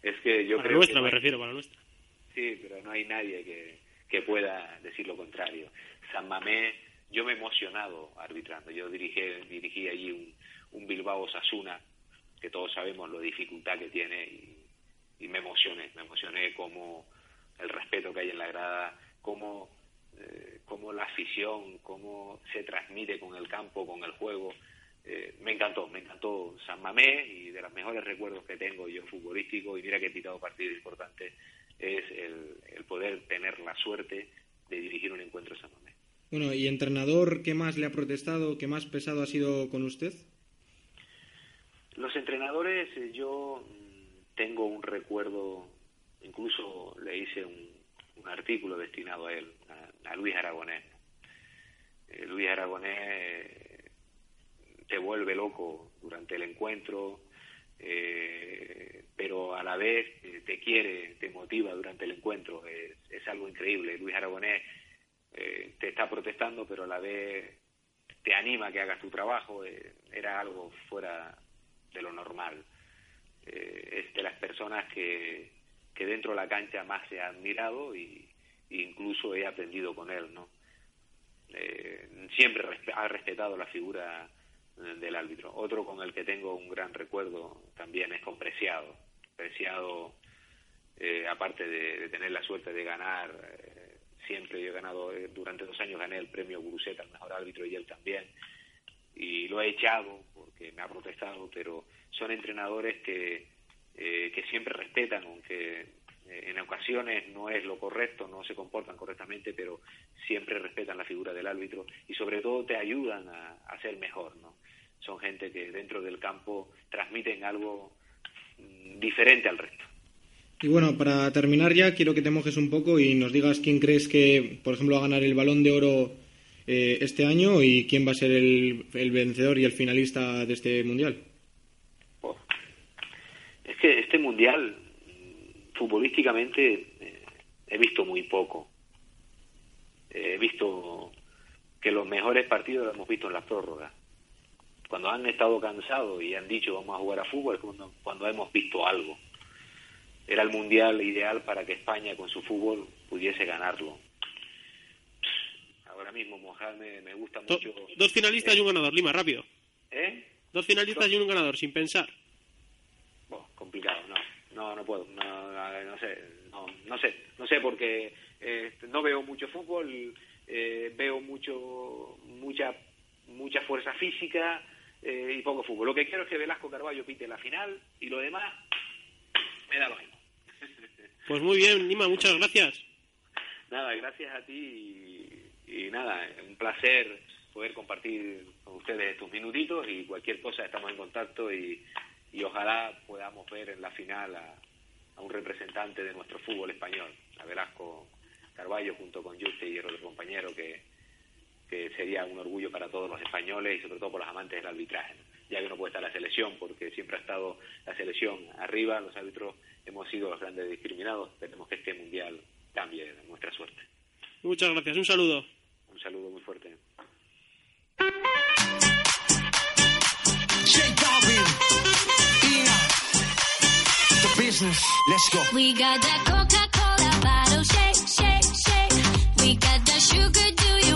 es que yo Para creo nuestra, que no me refiero, para nuestra. Sí, pero no hay nadie que, que pueda decir lo contrario. San Mamés, yo me he emocionado arbitrando. Yo dirigí, dirigí allí un, un Bilbao Sasuna, que todos sabemos la dificultad que tiene, y, y me emocioné. Me emocioné como el respeto que hay en la grada, cómo, eh, cómo la afición, cómo se transmite con el campo, con el juego. Eh, me encantó, me encantó San Mamés y de los mejores recuerdos que tengo yo futbolístico, y mira que he pitado partidos importantes, es el, el poder tener la suerte de dirigir un encuentro en San Mamés. Bueno, ¿y entrenador qué más le ha protestado, qué más pesado ha sido con usted? Los entrenadores, eh, yo mm, tengo un recuerdo, incluso le hice un, un artículo destinado a él, a, Luis Aragonés. Eh, Luis Aragonés eh, te vuelve loco durante el encuentro, eh, pero a la vez eh, te quiere, te motiva durante el encuentro. Es, algo increíble. Luis Aragonés eh, te está protestando, pero a la vez te anima a que hagas tu trabajo. eh, era algo fuera de lo normal. Eh, es de las personas que, que dentro de la cancha más se ha admirado y, incluso he aprendido con él, ¿no? Eh, siempre ha respetado la figura del árbitro. Otro con el que tengo un gran recuerdo también es con Preciado. Preciado, eh, aparte de, tener la suerte de ganar, eh, siempre yo he ganado, durante dos años gané el premio Guruceta al mejor árbitro y él también. Y lo he echado porque me ha protestado, pero son entrenadores que, que siempre respetan, aunque en ocasiones no es lo correcto, no se comportan correctamente, pero siempre respetan la figura del árbitro y sobre todo te ayudan a, a ser mejor, ¿no? Son gente que dentro del campo transmiten algo mm, diferente al resto. Y bueno, para terminar ya, quiero que te mojes un poco y nos digas quién crees que, por ejemplo, va a ganar el balón de oro eh, este año y quién va a ser el, el vencedor y el finalista de este mundial. Es que este mundial, futbolísticamente, eh, he visto muy poco. Eh, he visto que los mejores partidos los hemos visto en las prórrogas. Cuando han estado cansados y han dicho vamos a jugar a fútbol, es cuando, cuando hemos visto algo. Era el mundial ideal para que España con su fútbol pudiese ganarlo. Ahora mismo Mohamed me gusta mucho. dos finalistas y un ganador, Lima, rápido. ¿Eh? Dos finalistas y un ganador, sin pensar. Bueno, complicado, no, no, no puedo, no, no, sé, no, no sé, no sé porque eh, no veo mucho fútbol, eh, veo mucho, mucha, mucha fuerza física eh, y poco fútbol. Lo que quiero es que Velasco Carballo pite la final y lo demás me da lo mismo. Pues muy bien, Lima, muchas gracias. Nada, gracias a ti y, y nada, un placer poder compartir con ustedes estos minutitos y cualquier cosa estamos en contacto y, y ojalá podamos ver en la final a, a un representante de nuestro fútbol español, a Velasco Carballo junto con Juste y el otro compañero que, que sería un orgullo para todos los españoles y sobre todo por los amantes del arbitraje, ¿no? ya que no puede estar la selección porque siempre ha estado la selección arriba, los árbitros hemos sido los grandes discriminados, esperemos que este mundial cambie nuestra suerte. Muchas gracias, un saludo. Un saludo muy fuerte. J Balvin, Ina, the business. Let's go. We got that Coca-Cola bottle shake, shake, shake. We got that sugar, do you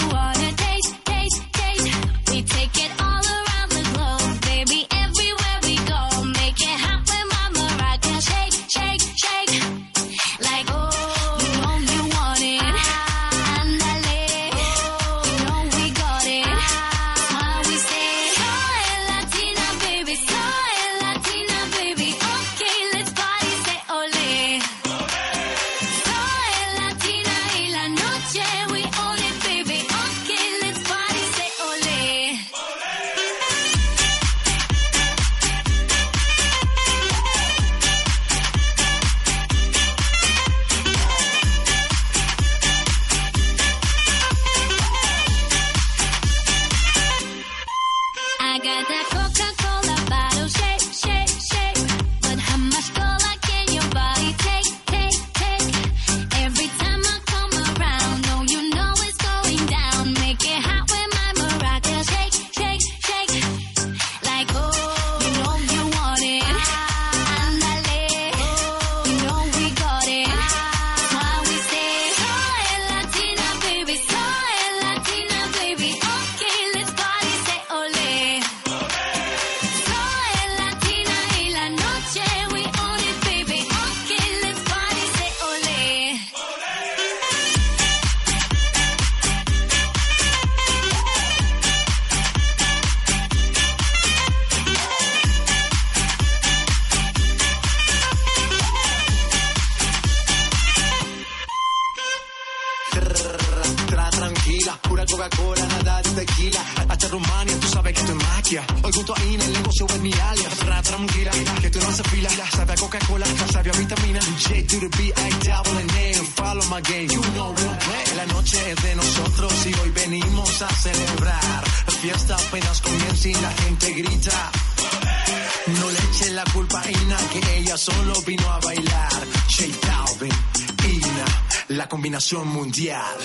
fiesta apenas comienza y la gente grita. No le eche la culpa a Ina, que ella solo vino a bailar. J Balvin, Ina, la combinación mundial.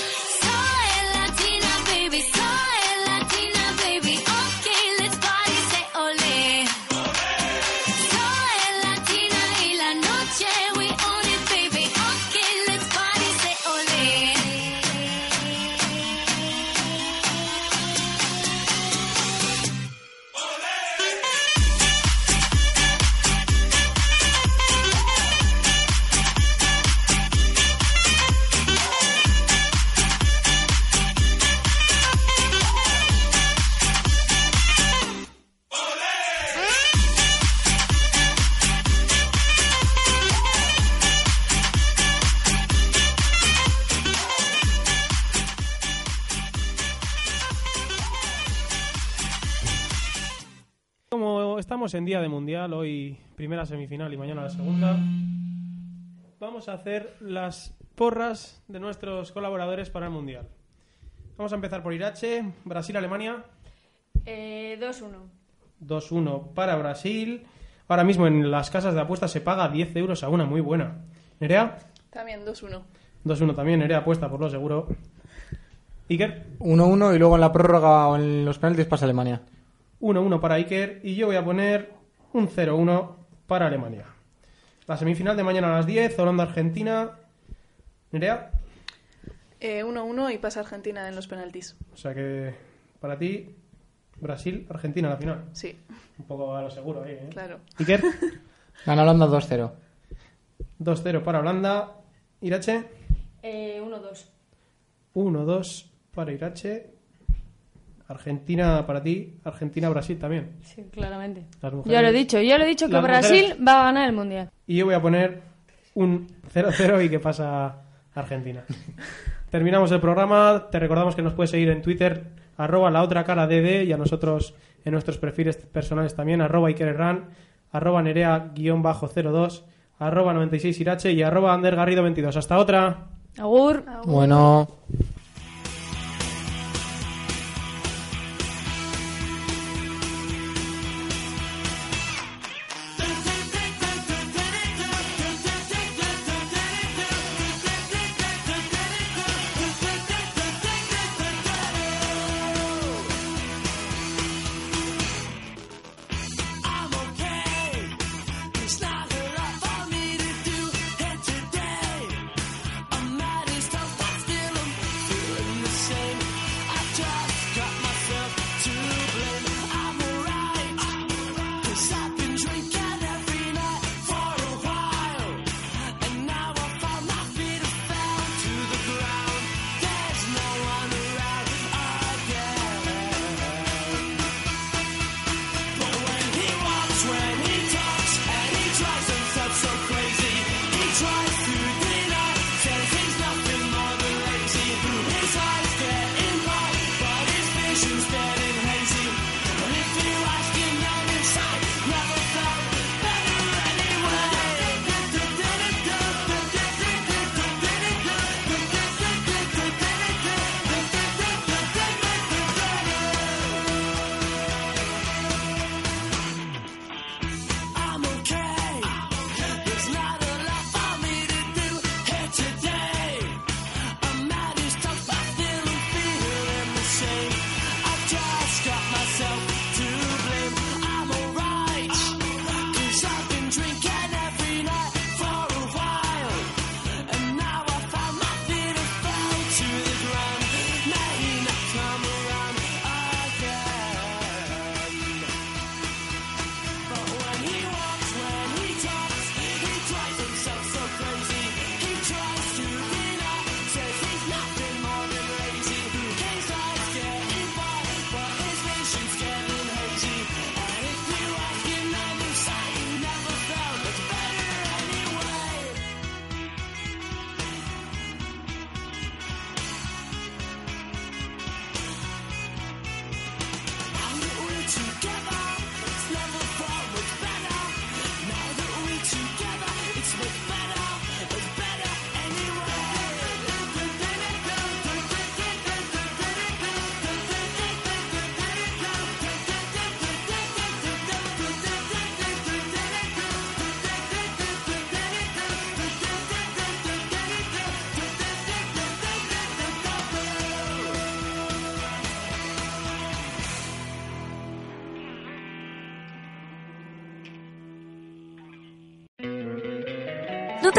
En día de mundial, hoy primera semifinal y mañana la segunda, vamos a hacer las porras de nuestros colaboradores para el mundial. Vamos a empezar por Irache, Brasil-Alemania, Eh, 2-1. 2-1 para Brasil. Ahora mismo en las casas de apuestas se paga 10 euros a una, muy buena. Nerea, También 2-1. 2-1 también, Nerea apuesta por lo seguro. Iker, 1-1 y luego en la prórroga o en los penaltis pasa Alemania. 1-1 para Iker y yo voy a poner un 0-1 para Alemania. La semifinal de mañana a las 10, Holanda-Argentina. Nerea, Eh, 1-1 y pasa Argentina en los penaltis. o sea que para ti, Brasil-Argentina la final. Sí, Un poco a lo seguro ahí, ¿eh? claro. Iker, Gana Holanda 2-0. 2-0 para Holanda. Irache, Eh, 1-2. 1-2 para Irache. Argentina para ti, Argentina-Brasil también. Sí, claramente. Las mujeres- Ya lo he dicho, ya lo he dicho que Brasil mujeres- va a ganar el mundial. Y yo voy a poner un 0-0 y que pasa Argentina. Terminamos el programa. Te recordamos que nos puedes seguir en Twitter, arroba la otra cara DD, y a nosotros en nuestros perfiles personales también, arroba Ikererran, arroba Nerea-02, arroba 96 Irache y arroba Ander Garrido 22. Hasta otra. Agur. Bueno.